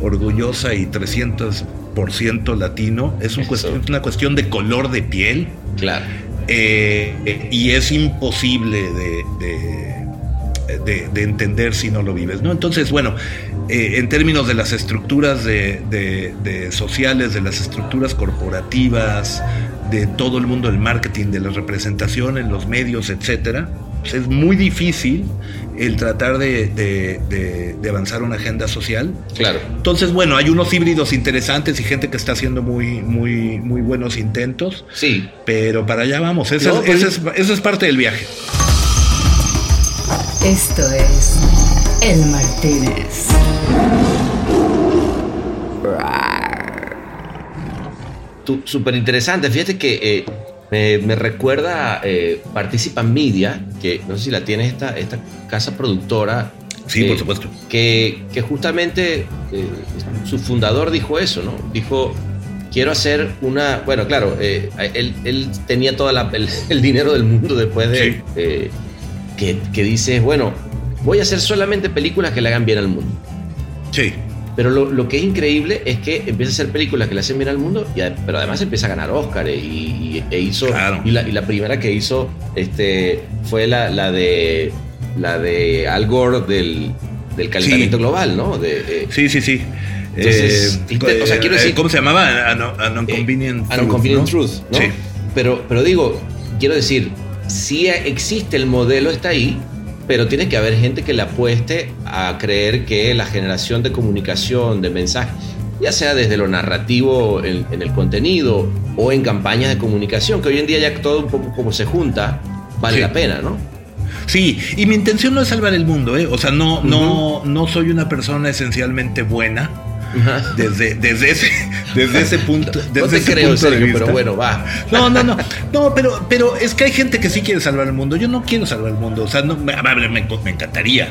orgullosa y 300% latino, es, un Eso. cuestión- es una cuestión de color de piel. Claro. Eh, eh, y es imposible de, de- de- de entender si no lo vives, ¿no? Entonces, bueno, eh, en términos de las estructuras de, de- de sociales, de las estructuras corporativas, de todo el mundo del marketing, de la representación en los medios, etcétera, pues es muy difícil el tratar de, de- de- de avanzar una agenda social Claro. entonces, bueno, hay unos híbridos interesantes y gente que está haciendo muy, muy, muy buenos intentos. Sí. Pero para allá vamos. Ese, No, es, pues- es parte del viaje. Esto es El Martínez. Súper interesante. Fíjate que eh, me, me recuerda eh, Participan Media, que no sé si la tiene esta, esta casa productora. Sí, eh, por supuesto. Que, que justamente eh, su fundador dijo eso, ¿no? Dijo, quiero hacer una... Bueno, claro, eh, él, él tenía todo el, el dinero del mundo después de... Sí. eh, que, que dice, bueno, voy a hacer solamente películas que le hagan bien al mundo. Sí. Pero lo, lo que es increíble es que empieza a hacer películas que le hacen bien al mundo, y, a- pero además empieza a ganar Oscar y, y- e hizo Claro. y, la, y la primera que hizo este fue la, la de la de Al Gore del, del calentamiento Sí. global, ¿no? De, de- Sí, sí, sí. Entonces, inte- o sea, quiero decir- ¿Cómo se llamaba? An, an Inconvenient An Inconvenient ¿no? Truth, ¿no? Sí. Pero, pero digo, quiero decir, sí existe el modelo, está ahí, pero tiene que haber gente que le apueste a creer que la generación de comunicación, de mensajes, ya sea desde lo narrativo en, en el contenido o en campañas de comunicación, que hoy en día ya todo un poco como se junta, vale Sí. la pena, ¿no? Sí, y mi intención no es salvar el mundo, ¿eh? O sea, no, no, no soy una persona esencialmente buena. Desde, desde, ese, desde ese punto, desde No te ese creo, punto de Sergio, vista. pero bueno, va. No, no, no. No, pero, pero es que hay gente que sí quiere salvar el mundo. Yo no quiero salvar el mundo. O sea, no, me, me, encantaría.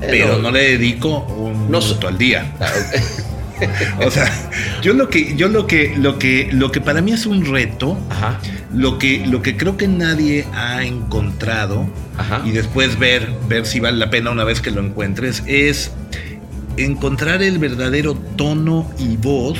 Pero no le dedico un No minuto al día. Claro. O sea, yo lo que, yo lo que, lo que, lo que para mí es un reto, Ajá. lo que, lo que creo que nadie ha encontrado Ajá. y después ver, ver si vale la pena una vez que lo encuentres, es encontrar el verdadero tono y voz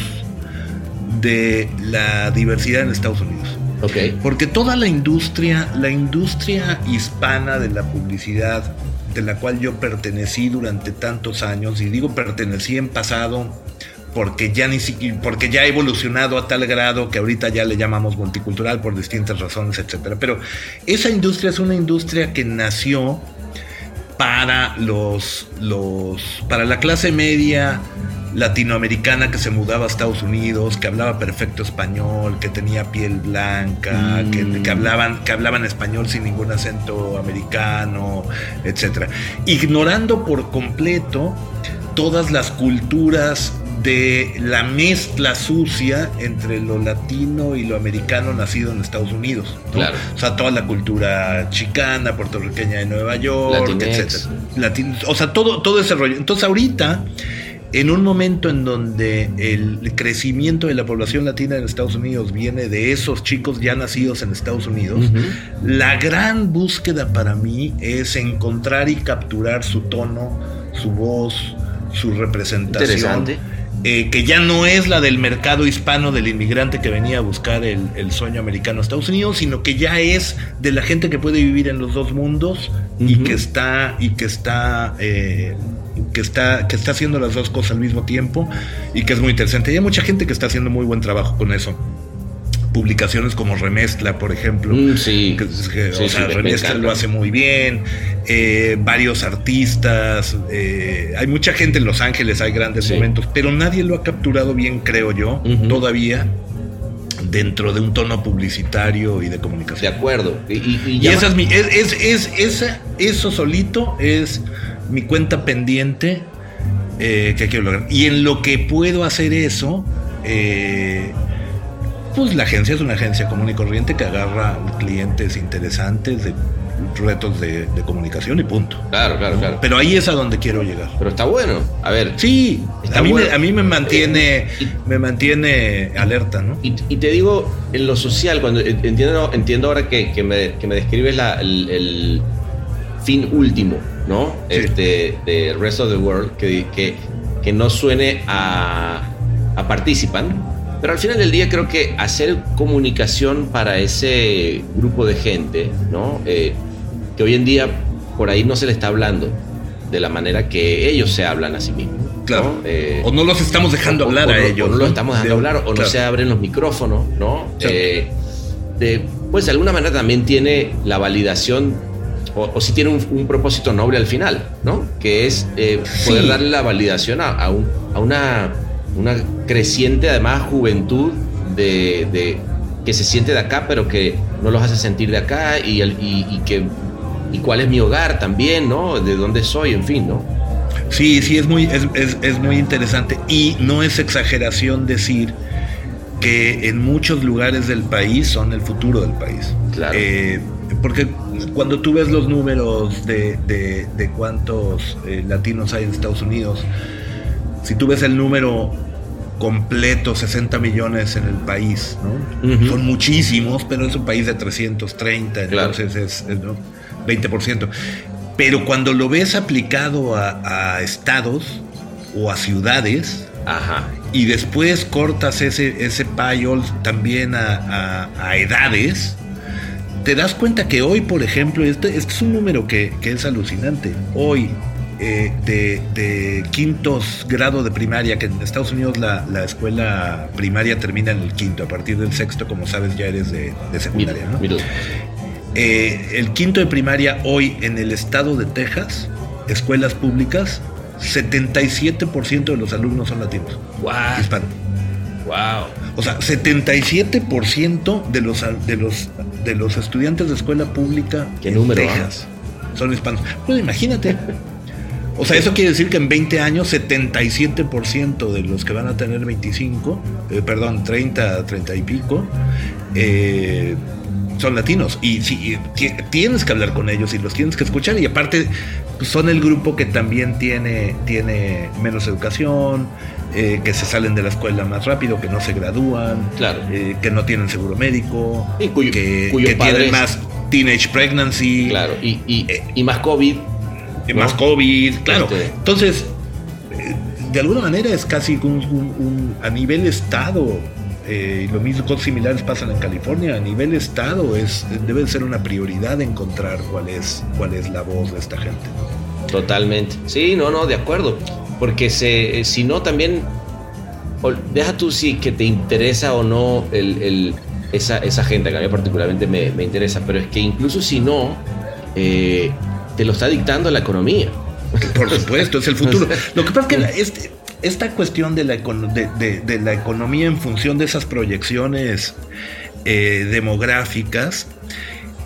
de la diversidad en Estados Unidos. Ok. Porque toda la industria, la industria hispana de la publicidad, de la cual yo pertenecí durante tantos años, y digo pertenecí en pasado porque ya ni siquiera, porque ya ha evolucionado a tal grado que ahorita ya le llamamos multicultural por distintas razones, etcétera. Pero esa industria es una industria que nació para los, los para la clase media latinoamericana que se mudaba a Estados Unidos, que hablaba perfecto español, que tenía piel blanca, Mm. que, que hablaban que hablaban español sin ningún acento americano, etcétera, ignorando por completo todas las culturas de la mezcla sucia entre lo latino y lo americano nacido en Estados Unidos. ¿no? Claro. O sea, toda la cultura chicana, puertorriqueña de Nueva York, Latinex. etcétera. Latin- o sea, todo, todo ese rollo. Entonces, ahorita, en un momento en donde el crecimiento de la población latina en Estados Unidos viene de esos chicos ya nacidos en Estados Unidos, la gran búsqueda para mí es encontrar y capturar su tono, su voz, su representación. Interesante. Eh, que ya no es la del mercado hispano del inmigrante que venía a buscar el, el sueño americano a Estados Unidos, sino que ya es de la gente que puede vivir en los dos mundos y que está y que está eh, que está que está haciendo las dos cosas al mismo tiempo y que es muy interesante. Y hay mucha gente que está haciendo muy buen trabajo con eso. Publicaciones como Remezcla, por ejemplo. Mm, sí. Que- que, Sí, o sí, sea, me Remezcla lo hace muy bien. eh, varios artistas. eh, hay mucha gente en Los Ángeles, hay grandes Sí. momentos, pero nadie lo ha capturado bien, creo yo, todavía, dentro de un tono publicitario y de De comunicación. acuerdo. Y, y- y esa es mi, es, es, es- esa- eso solito es mi cuenta pendiente eh, que quiero lograr. Y en lo que puedo hacer eso, eh, pues la agencia es una agencia común y corriente que agarra clientes interesantes de retos de, de comunicación y punto. Claro, claro, claro. Pero ahí es a donde quiero llegar. Pero está bueno. A ver. Sí, a mí, bueno. me, a mí me mantiene, Y- me mantiene alerta, ¿no? Y, y te digo, en lo social, cuando entiendo, entiendo ahora que, que me, que me describes la- el, el fin último, ¿no? Sí. Este, de Rest of the World, que, que, que no suene a, a Participant, pero al final del día creo que hacer comunicación para ese grupo de gente, ¿no? Eh, que hoy en día por ahí no se le está hablando de la manera que ellos se hablan a sí mismos. ¿no? Claro. Eh, o no los estamos dejando o- hablar o a no- ellos. O no los estamos dejando De- hablar, o no se abren los micrófonos, ¿no? Claro. Eh, de- pues de alguna manera también tiene la validación, o, o si tiene un, un propósito noble al final, ¿no? Que es eh, poder Sí. darle la validación a, a un- a una, una creciente, además, juventud de, de- que se siente de acá, pero que no los hace sentir de acá y, el- y, y que. Y cuál es mi hogar también, ¿no? De dónde soy, en fin, ¿no? Sí, sí, es muy, es, es- es muy interesante. Y no es exageración decir que en muchos lugares del país son el futuro del país. Claro. Eh, porque cuando tú ves los números de, de- de cuántos eh, latinos hay en Estados Unidos, si tú ves el número completo, 60 millones en el país. Son muchísimos, pero es un país de 330, Claro. entonces es, es, ¿no? 20%. Pero cuando lo ves aplicado a, a estados o a ciudades, Ajá. y después cortas ese, ese payol también a, a- a edades, te das cuenta que hoy, por ejemplo, este, este es un número que, que es alucinante. Hoy, eh, de, de quintos grado de primaria, que en Estados Unidos la, la escuela primaria termina en el quinto, a partir del sexto, como sabes, ya eres de, de secundaria, ¿no? Eh, el quinto de primaria hoy en el estado de Texas, escuelas públicas, 77% de los alumnos son latinos, Wow. hispanos. Wow. O sea, 77% de los, de, los, de los estudiantes de escuela pública ¿Qué en número, Texas son hispanos. Pues imagínate. O sea, eso quiere decir que en 20 años 77% de los que van a tener 25, eh, perdón, 30, 30 y pico, eh, son latinos. Y si ti- tienes que hablar con ellos y los tienes que escuchar. Y aparte, pues, son el grupo que también tiene, tiene menos educación, eh, que se salen de la escuela más rápido, que no se gradúan, Claro. eh, que no tienen seguro médico, Y cuyo- que, tienen más teenage pregnancy. Claro. Y, y, Eh, y más COVID. Más COVID, claro. Este- Entonces, de alguna manera es casi un, un- un- a nivel estado, eh, lo mismo, cosas similares pasan en California, a nivel estado es, debe ser una prioridad encontrar cuál es, cuál es la voz de esta gente. Totalmente. Sí, no, no, de acuerdo. Porque se, eh, si no, también. Deja tú si que te interesa o no el, el- esa, esa gente, que a mí particularmente me, me interesa, pero es que incluso si no, eh, te lo está dictando la economía. Por supuesto, es el futuro. Lo que pasa es que este- esta cuestión de la, de, de- de la economía en función de esas proyecciones eh, demográficas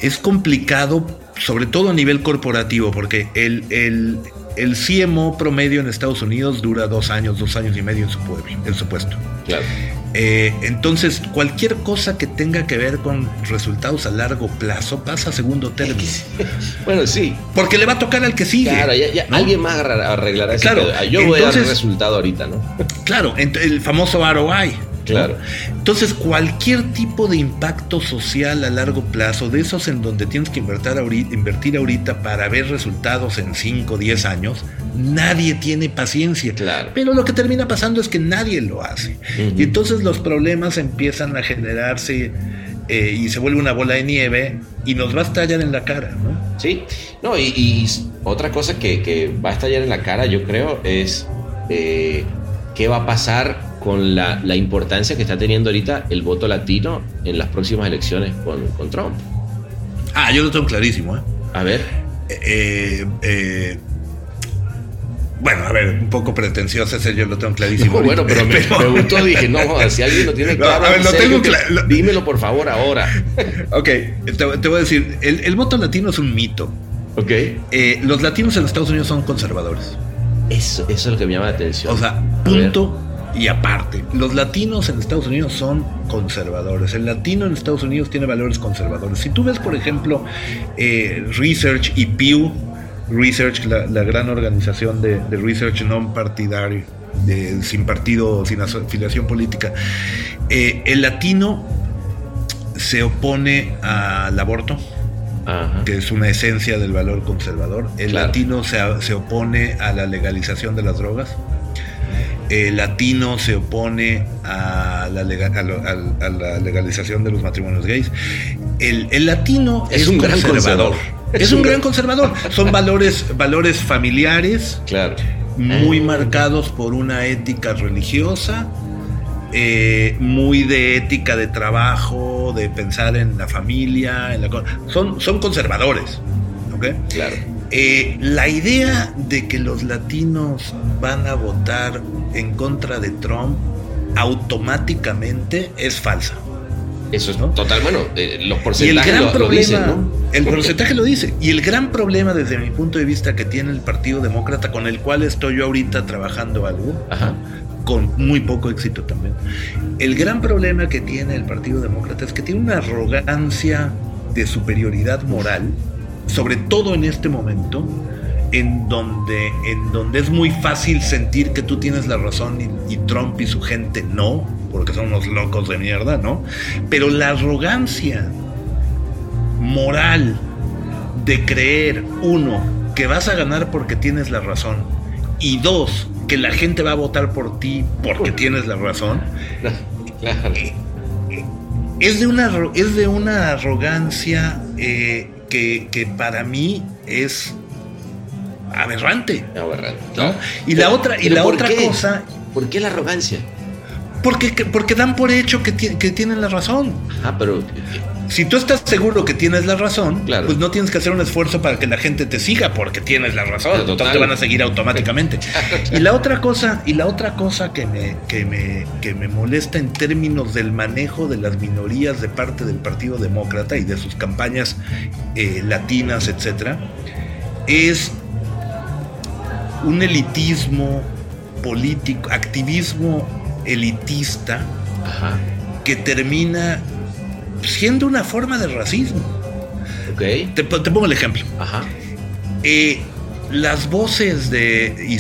es complicado, sobre todo a nivel corporativo, porque el, el, el CMO promedio en Estados Unidos dura dos años, dos años y medio en su, pueblo, en su puesto. Claro. Eh, entonces, cualquier cosa que tenga que ver con resultados a largo plazo pasa a segundo término. Bueno, sí. Porque le va a tocar al que sigue. Claro, ya, ya ¿no? alguien más arreglar- arreglará ese Claro, pedo. Yo voy a dar resultado ahorita, ¿no? Claro, el famoso ROI. Claro. Entonces, cualquier tipo de impacto social a largo plazo, de esos en donde tienes que invertir ahorita, invertir ahorita para ver resultados en 5 o 10 años, nadie tiene paciencia. Claro. Pero lo que termina pasando es que nadie lo hace. Y entonces los problemas empiezan a generarse eh, y se vuelve una bola de nieve y nos va a estallar en la cara, ¿no? Sí, no, y, y otra cosa que, que va a estallar en la cara, yo creo, es eh, qué va a pasar con la, la importancia que está teniendo ahorita el voto latino en las próximas elecciones con, con Trump. Ah, yo lo tengo clarísimo, ¿eh? A ver, Eh, eh, bueno, a ver, un poco pretencioso ese yo lo tengo clarísimo. bueno, pero me, me gustó, dije, no, si alguien lo tiene No, claro, a ver, en lo serio, tengo que- cla- lo- dímelo por favor ahora. Ok, te, te voy a decir, el, el voto latino es un mito. ok, Eh, los latinos en Estados Unidos son conservadores. eso, eso es lo que me llama la atención. O sea, punto y aparte. Los latinos en Estados Unidos son conservadores. El latino en Estados Unidos tiene valores conservadores. Si tú ves, por ejemplo, eh, Research y Pew Research, la, la gran organización de, de research non partidario, de- sin partido, sin afiliación política, eh, el latino se opone al aborto Ajá. que es una esencia del valor conservador. El Claro. latino se, se opone a la legalización de las drogas. El latino se opone a la, lega- a lo- al- a la legalización de los matrimonios gays. El, el latino Es es, un gran conservador. conservador. Es un gran conservador. Son valores, valores familiares Claro. muy Ah. marcados por una ética religiosa, eh, muy de ética de trabajo, de pensar en la familia, en la son, son conservadores. ¿ok? Claro. Eh, la idea de que los latinos van a votar en contra de Trump automáticamente es falsa. Eso es ¿No? total, bueno, eh, los porcentajes gran lo, lo problema, dicen, ¿no? el porcentaje lo dice. Y el gran problema desde mi punto de vista que tiene el Partido Demócrata, con el cual estoy yo ahorita trabajando algo, Ajá. con muy poco éxito también. El gran problema que tiene el Partido Demócrata es que tiene una arrogancia de superioridad moral, sobre todo en este momento, en donde, en donde es muy fácil sentir que tú tienes la razón y, y Trump y su gente no, porque son unos locos de mierda, ¿no? Pero la arrogancia moral de creer, uno, que vas a ganar porque tienes la razón, y dos, que la gente va a votar por ti porque tienes la razón, Claro. es de una, es de una arrogancia eh, que, que para mí es aberrante. Aberrante. ¿no? Y la otra, y ¿Pero la otra qué? cosa, ¿Por qué la arrogancia? porque, porque dan por hecho que, que tienen la razón. Ah, pero Si tú estás seguro que tienes la razón, Claro. pues no tienes que hacer un esfuerzo para que la gente te siga porque tienes la razón. Total. Entonces te van a seguir automáticamente. Y la otra cosa, y la otra cosa que me, que me, que me molesta en términos del manejo de las minorías de parte del Partido Demócrata y de sus campañas eh, latinas, etcétera, es un elitismo político, activismo elitista Ajá. que termina siendo una forma de racismo. Ok. Te, te pongo el ejemplo. Ajá. Eh, las voces de,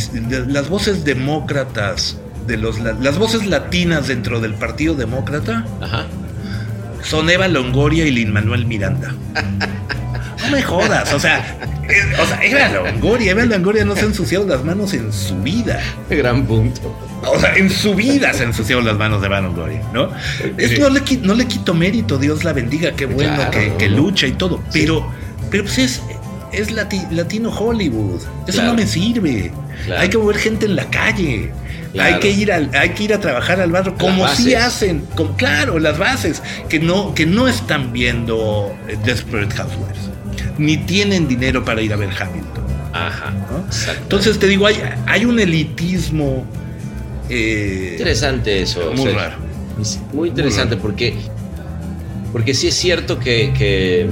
las voces demócratas de los la- las voces latinas dentro del Partido Demócrata Ajá. son Eva Longoria y Lin Manuel Miranda. No me jodas, o sea, eh, o sea, Eva Longoria, Eva Longoria no se ha ensuciado las manos en su vida. Gran punto. O sea, en su vida se ensuciaron las manos de Eva Longoria, ¿no? Es- no, le, no le quito mérito, Dios la bendiga, qué bueno Claro, que, lucha y todo. Pero, pero pues es, es lati- latino Hollywood. Eso Claro. no me sirve. Claro. Hay que mover gente en la calle. Claro. Hay que ir al, hay que ir a trabajar al barrio, como Las sí hacen, como- claro, las bases, que no, que no están viendo eh, Desperate Housewives, ni tienen dinero para ir a ver Hamilton. Ajá. Entonces te digo, hay, hay un elitismo eh, interesante eso. muy o sea, raro. es Muy interesante porque, porque sí es cierto que, que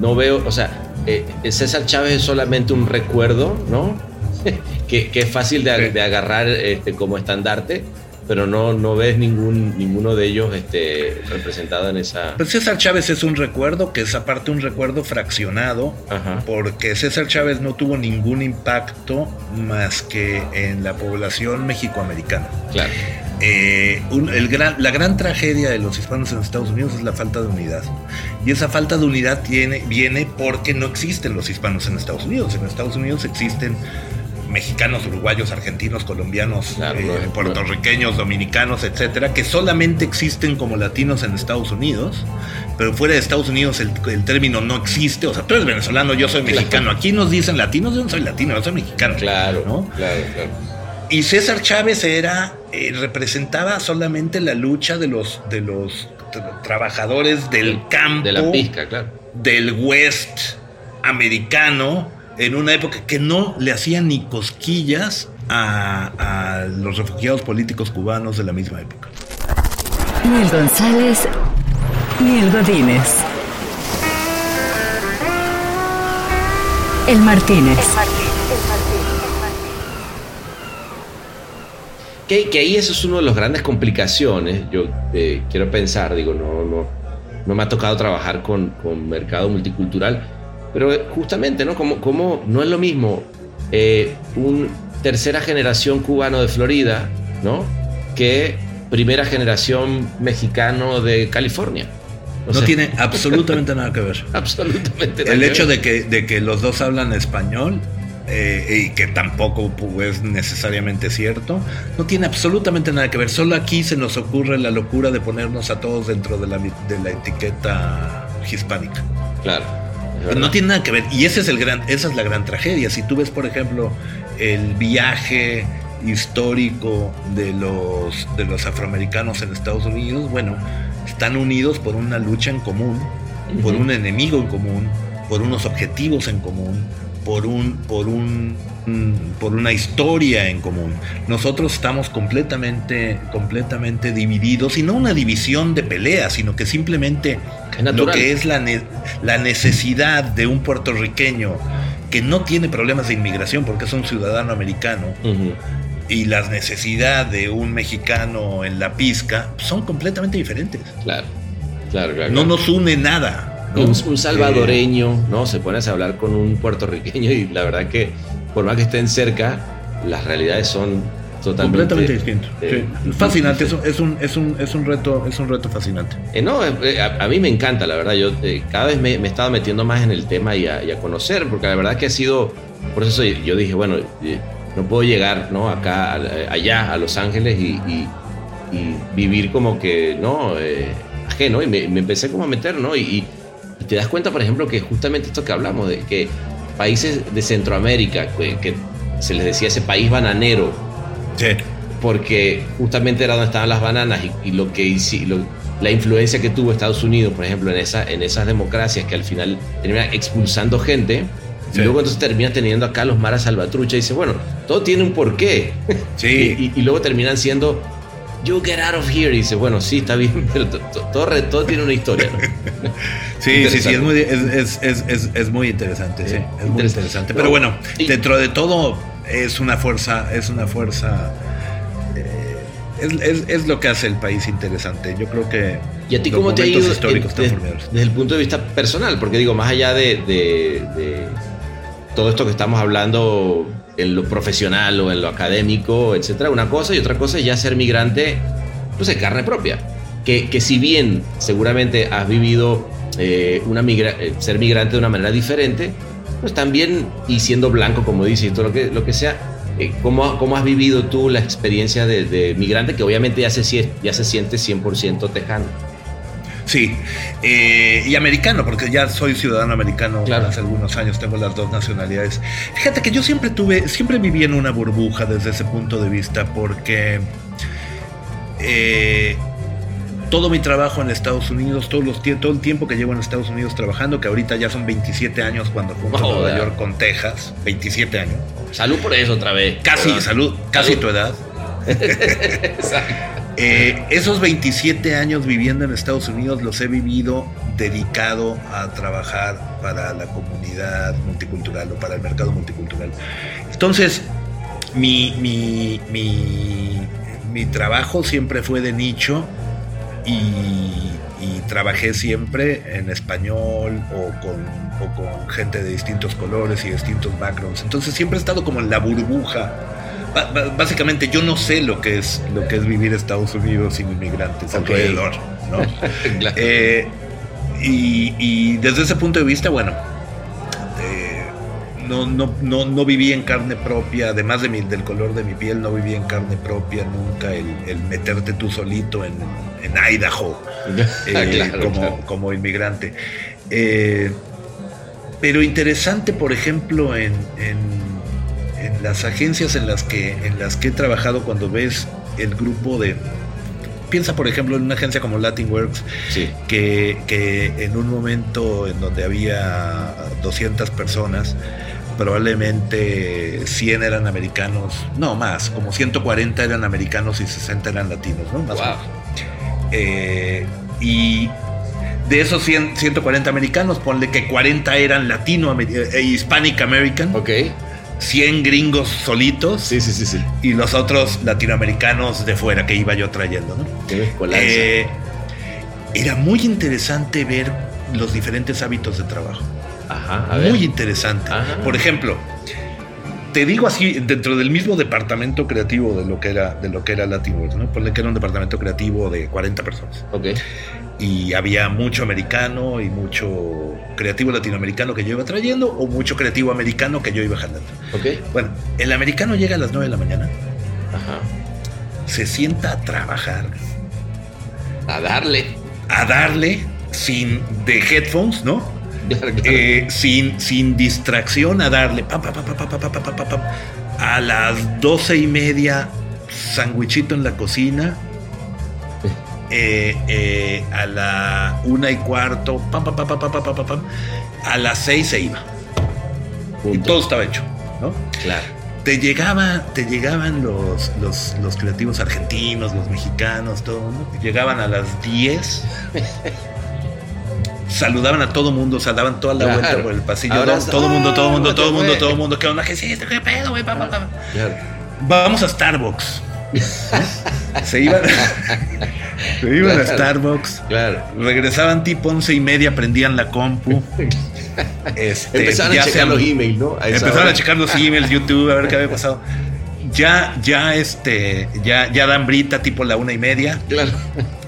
no veo, o sea, eh, César Chávez es solamente un recuerdo, ¿no? que, que es fácil de, Sí. de agarrar este, como estandarte, pero no, no ves ningún, ninguno de ellos este, representado en esa... Pues César Chávez es un recuerdo que es aparte un recuerdo fraccionado, Ajá. porque César Chávez no tuvo ningún impacto más que en la población mexicoamericana. Claro. eh, un- el gran- la gran tragedia de los hispanos en Estados Unidos es la falta de unidad. Y esa falta de unidad tiene, viene porque no existen los hispanos en Estados Unidos. En Estados Unidos existen mexicanos, uruguayos, argentinos, colombianos, Claro, eh, no puertorriqueños, dominicanos, etcétera, que solamente existen como latinos en Estados Unidos, pero fuera de Estados Unidos el, el término no existe. O sea, tú eres venezolano, yo soy mexicano. Aquí nos dicen latinos, yo no soy latino, yo soy mexicano. Claro, ¿no? claro, claro. Y César Chávez era, eh, representaba solamente la lucha de los, de los tra- trabajadores del campo, De la pizca, claro. del West americano, en una época que no le hacían ni cosquillas a, a los refugiados políticos cubanos de la misma época. Ni el González, ni el Godínez. El Martínez. Que, que ahí eso es una de las grandes complicaciones. Yo eh, quiero pensar, digo, no, no, no me ha tocado trabajar con, con mercado multicultural, pero eh, justamente, ¿no? Como, como no es lo mismo eh, un tercera generación cubano de Florida, ¿no? Que primera generación mexicano de California. O No sea, tiene absolutamente nada que ver. absolutamente nada El que hecho ver. de que, de que los dos hablan español eh, y que tampoco pues, es necesariamente cierto, no tiene absolutamente nada que ver. Solo aquí se nos ocurre la locura de ponernos a todos dentro de la, de la etiqueta hispánica. Claro. No tiene nada que ver. Y ese es el gran, esa es la gran tragedia. Si tú ves, por ejemplo, el viaje histórico de los, de los afroamericanos en Estados Unidos, bueno, están unidos por una lucha en común, por un enemigo en común, por unos objetivos en común, por un, por un por una historia en común. Nosotros estamos completamente, completamente divididos, y no una división de pelea, sino que simplemente lo que es la, ne- la necesidad de un puertorriqueño que no tiene problemas de inmigración porque es un ciudadano americano y las necesidades de un mexicano en la pizca son completamente diferentes. Claro, claro, claro. No nos une nada. ¿no? Un, un Eh, salvadoreño, ¿no? Se pones a hablar con un puertorriqueño y la verdad que por más que estén cerca, las realidades son totalmente completamente distinto. eh, Sí. Fascinante, es un, es un, es un, es un reto, es un reto fascinante. Eh, no, eh, a, a mí me encanta, la verdad. Yo cada vez me, me he estado metiendo más en el tema y a, y a conocer, porque la verdad que ha sido. Por eso yo dije, bueno, no puedo llegar ¿no? acá, a- allá, a Los Ángeles y, y- y vivir como que, ¿no? Ajeno. Y me, me empecé como a meter, ¿no? Y, y- y te das cuenta, por ejemplo, que justamente esto que hablamos, de que países de Centroamérica, que, que se les decía ese país bananero, Sí. porque justamente era donde estaban las bananas y, y lo que lo- la influencia que tuvo Estados Unidos, por ejemplo, en, esa, en esas democracias que al final terminan expulsando gente. Sí. Y luego entonces terminas teniendo acá los maras salvatrucha y dice, bueno, todo tiene un porqué. Sí. y, y- y luego terminan siendo, you get out of here. Y dice, bueno, sí, está bien, pero to- to- todo, tiene una historia. ¿no? Sí, sí, sí, es muy, es, es- es- es- muy interesante, sí, es muy Interesante. Pero bueno, y- dentro de todo es una fuerza, es una fuerza, eh, es, es- es lo que hace el país interesante. Yo creo que ¿Y a ti cómo te ha ido históricos en- de- desde el punto de vista personal? Porque digo, más allá de, de- de todo esto que estamos hablando en lo profesional o en lo académico, etcétera, una cosa y otra cosa es ya ser migrante, pues de carne propia. Que, que si bien seguramente has vivido eh, una migra- eh, ser migrante de una manera diferente, pues también, y siendo blanco, como dices, todo lo que, lo que sea, eh, ¿cómo, ¿cómo has vivido tú la experiencia de, de migrante que obviamente ya se, ya se siente 100% tejano? Sí, eh, y americano, porque ya soy ciudadano americano Claro. hace algunos años, tengo las dos nacionalidades. Fíjate que yo siempre tuve, siempre viví en una burbuja desde ese punto de vista, porque eh, todo mi trabajo en Estados Unidos, todos los, tie- todo el tiempo que llevo en Estados Unidos trabajando, que ahorita ya son 27 años cuando junto a Nueva. York con Texas, 27 años. Salud por eso otra vez. Casi, ¿verdad? salud, casi Salud. tu edad. Exacto. Eh, esos 27 años viviendo en Estados Unidos los he vivido dedicado a trabajar para la comunidad multicultural o para el mercado multicultural. Entonces, mi, mi, mi, trabajo siempre fue de nicho y, trabajé siempre en español o con, o con gente de distintos colores y distintos backgrounds. Entonces siempre he estado como en la burbuja básicamente yo no sé lo que es lo que es vivir en Estados Unidos sin inmigrantes alrededor, ¿no? Claro. Eh, y, y desde ese punto de vista, bueno, eh, no, no, no, no viví en carne propia, además de mi- del color de mi piel, no viví en carne propia nunca el, el meterte tú solito en, en Idaho eh, Claro, como, claro. como inmigrante. Eh, pero interesante, por ejemplo, en, en- en las agencias en las, que, en las que he trabajado, cuando ves el grupo de... Piensa, por ejemplo, en una agencia como Latinworks, Sí. que, que en un momento en donde había 200 personas, probablemente 100 eran americanos, no más, como 140 eran americanos y 60 eran latinos, ¿no? Más Wow. Eh, y de esos 100, 140 americanos, ponle que 40 eran latino e hispanic american, Ok. 100 gringos solitos Sí, sí, sí, sí. y los otros latinoamericanos de fuera que iba yo trayendo, ¿no? Eh, era muy interesante ver los diferentes hábitos de trabajo. Ajá, a ver. Muy interesante. Ajá. Por ejemplo, te digo así, dentro del mismo departamento creativo de lo que era, de lo que era Latinworks, ¿no? Ponle que era un departamento creativo de 40 personas. Ok y había mucho americano y mucho creativo latinoamericano que yo iba trayendo o mucho creativo americano que yo iba jalando. Okay. Bueno, el americano llega a las 9 de la mañana, Ajá. se sienta a trabajar. A darle. A darle sin de headphones, ¿no? Eh, sin, sin distracción a darle. Pam, pam, pam, a las doce y media, sandwichito en la cocina, eh, eh, a la una y cuarto, pam, pam, pam, pam a las seis se iba. Y todo estaba hecho, ¿no? Claro. Te, te llegaban los, los, los creativos argentinos, los mexicanos, todo el mundo. Llegaban a las 10. saludaban a todo mundo, o daban toda la vuelta por el pasillo. Todo, mundo, todo mundo, todo mundo, todo mundo. ¿Qué onda? ¿Qué ¿Qué pedo. Vamos a Starbucks. Se iban. se iban a. Starbucks. Claro. Regresaban tipo once y media, prendían la compu. Este, Empezaron ya a checar los emails, ¿no? A Empezaron hora. a checar los emails, YouTube, a ver qué había pasado. Ya, ya, este, ya, ya dan brita tipo la una y media Claro.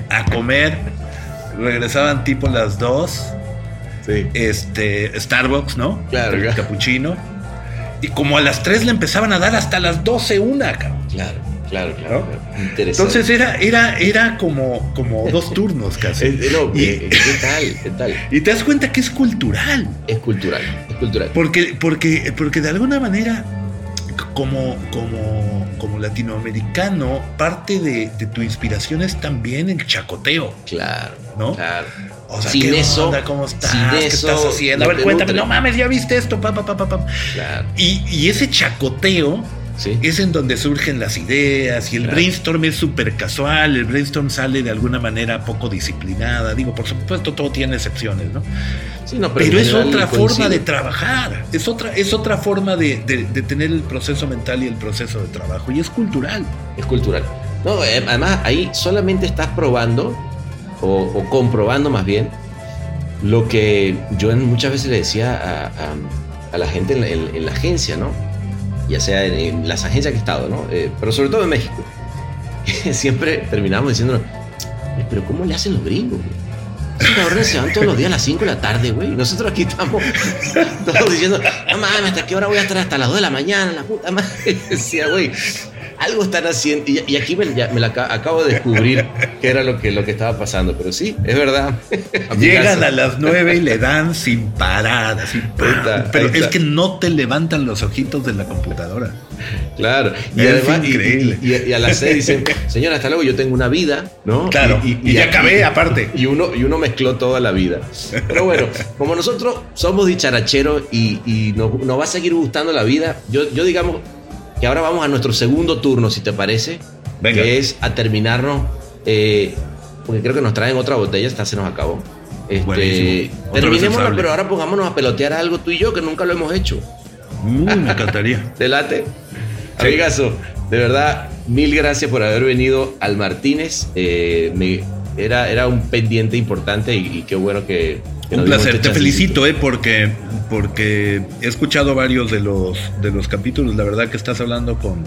a comer. Regresaban tipo las dos. Sí. Este, Starbucks, ¿no? Claro, El claro. capuchino. Y como a las 3 le empezaban a dar hasta las 12 una, cabrón. Claro, claro, claro. Interesante. Entonces era, era, era como, como dos turnos casi. Eh, eh, no, y, eh, ¿Qué tal? ¿Qué tal? y te das cuenta que es cultural. Es cultural. Es cultural. Porque, porque, porque de alguna manera, como, como, como latinoamericano, parte de, de tu inspiración es también el chacoteo, Claro. ¿no? Claro. O sea, Sin ¿qué eso, onda? ¿Cómo estás? sin ¿Qué eso, estás haciendo? A ver, cuéntame. nutre. No mames, ya viste esto. Pa, pa, pa, pa, pa, pa. Claro. Y, y ese chacoteo Sí. es en donde surgen las ideas y el Claro. brainstorm es súper casual, el brainstorm sale de alguna manera poco disciplinada. Digo, por supuesto, todo tiene excepciones, ¿no? Sí, no, Pero, es otra coincide. forma de trabajar, es otra, es otra forma de, de- de tener el proceso mental y el proceso de trabajo, y es cultural. Es cultural. No, eh, además ahí solamente estás probando o, o comprobando más bien lo que yo muchas veces le decía a, a- a la gente en la, en- en la agencia, ¿no? Ya sea en, las agencias que he estado, ¿no? Eh, pero sobre todo en México. Siempre terminamos diciéndonos, "Oye, pero ¿cómo le hacen los gringos? Esos cabrones se van todos los días a las 5 de la tarde, güey. Nosotros aquí estamos todos diciendo, no mames, ¿hasta qué hora voy a estar hasta las 2 de la mañana? La puta madre. Decía, güey, algo están haciendo. Y, y aquí me, ya me la aca- acabo de descubrir que era lo que, lo que estaba pasando. Pero sí, es verdad. Llegan a las nueve y le dan sin parar, así. Está, pero es que no te levantan los ojitos de la computadora. Claro. Y Es además, y- increíble. Y, y- y a las 6 dicen, señora, hasta luego, yo tengo una vida, ¿no? Claro, y ya acabé, aparte. Y uno, y uno mezcló toda la vida. Pero bueno, como nosotros somos dicharacheros y, y nos, nos va a seguir gustando la vida, yo, yo digamos que ahora vamos a nuestro segundo turno, si te parece, Venga. que es a terminarnos, eh, porque creo que nos traen otra botella, esta se nos acabó. Este, terminémoslo, pero ahora pongámonos a pelotear algo tú y yo, que nunca lo hemos hecho. Me encantaría. ¿Te late? Sí. Amigazo, de verdad, mil gracias por haber venido al Martínez. Eh, me- era, era un pendiente importante y, y qué bueno que... Un placer, te chancecito. felicito, eh, porque, porque he escuchado varios de los, de los capítulos. La verdad que estás hablando con,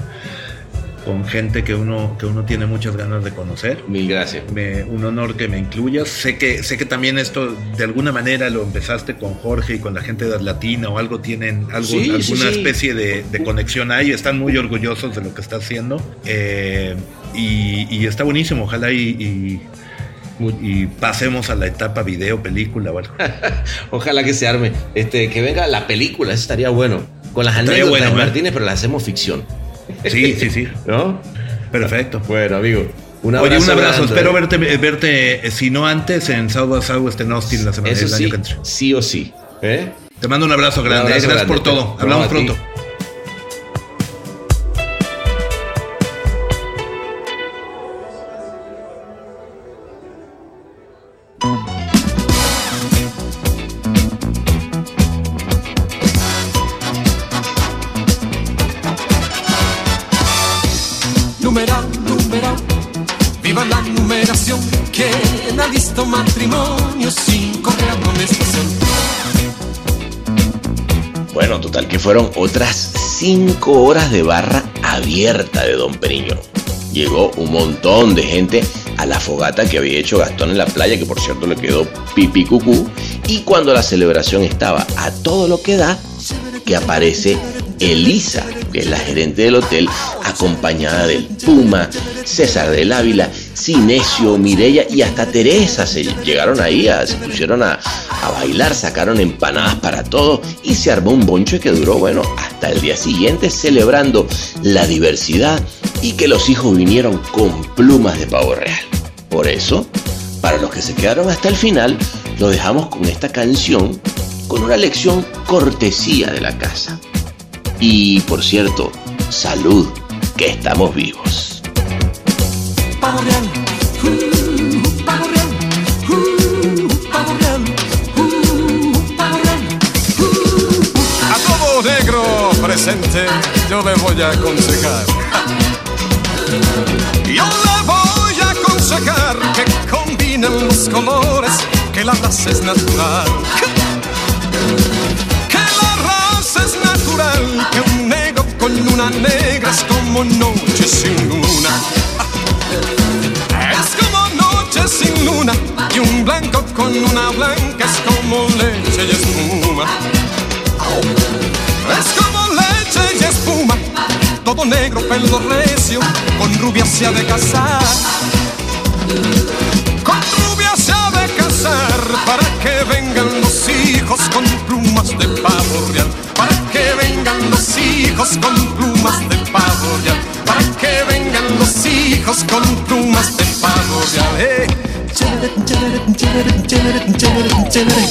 con gente que uno, que uno tiene muchas ganas de conocer. Mil gracias. Me- un honor que me incluyas. Sé que, sé que también esto de alguna manera lo empezaste con Jorge y con la gente de Latina o algo tienen, algo, Sí, alguna sí, sí. especie de, de conexión ahí. Están muy orgullosos de lo que está haciendo. Eh, y, y está buenísimo. Ojalá y, y- y pasemos a la etapa video, película o algo. Ojalá que se arme. Este, que venga la película, eso estaría bueno. Con las Estaría anécdotas bueno, de ¿eh? Martínez, pero las hacemos ficción. Sí, sí, sí. ¿No? Perfecto. Bueno, amigo. Un Oye, abrazo. un abrazo. grande. Espero verte, verte, eh, si no antes, en South by Southwest en Austin la semana Eso el sí, año que entra. sí o sí. ¿eh? Te mando un abrazo grande. Un abrazo eh, Gracias grande. por todo. Hablamos pronto. Otras cinco horas de barra abierta de Don Periño. Llegó un montón de gente a la fogata que había hecho Gastón en la playa, que por cierto le quedó pipi cucú. Y cuando la celebración estaba a todo lo que da, que aparece Elisa, que es la gerente del hotel, acompañada del Puma, César del Ávila, Cinesio, Mirella y hasta Teresa se llegaron ahí, se pusieron a, a bailar, sacaron empanadas para todos y se armó un bonche que duró, bueno, hasta el día siguiente celebrando la diversidad y que los hijos vinieron con plumas de pavo real. Por eso, para los que se quedaron hasta el final, lo dejamos con esta canción con una lección cortesía de la casa. Y por cierto, salud, que estamos vivos. A todo negro presente yo le voy a aconsejar. Yo le voy a aconsejar que combinen los colores, que la raza es natural. Que la raza es natural, que un negro con una negra es como noche sin luna. Noche sin luna y un blanco con una blanca es como leche y espuma. Es como leche y espuma, todo negro, pelo recio, con rubia se ha de casar. Con rubia se ha de casar para que vengan los hijos con plumas de pavo real. Hijos con plumas de pavo. Para que vengan los hijos con plumas de. Eh. Chévere, chévere, chévere, chévere,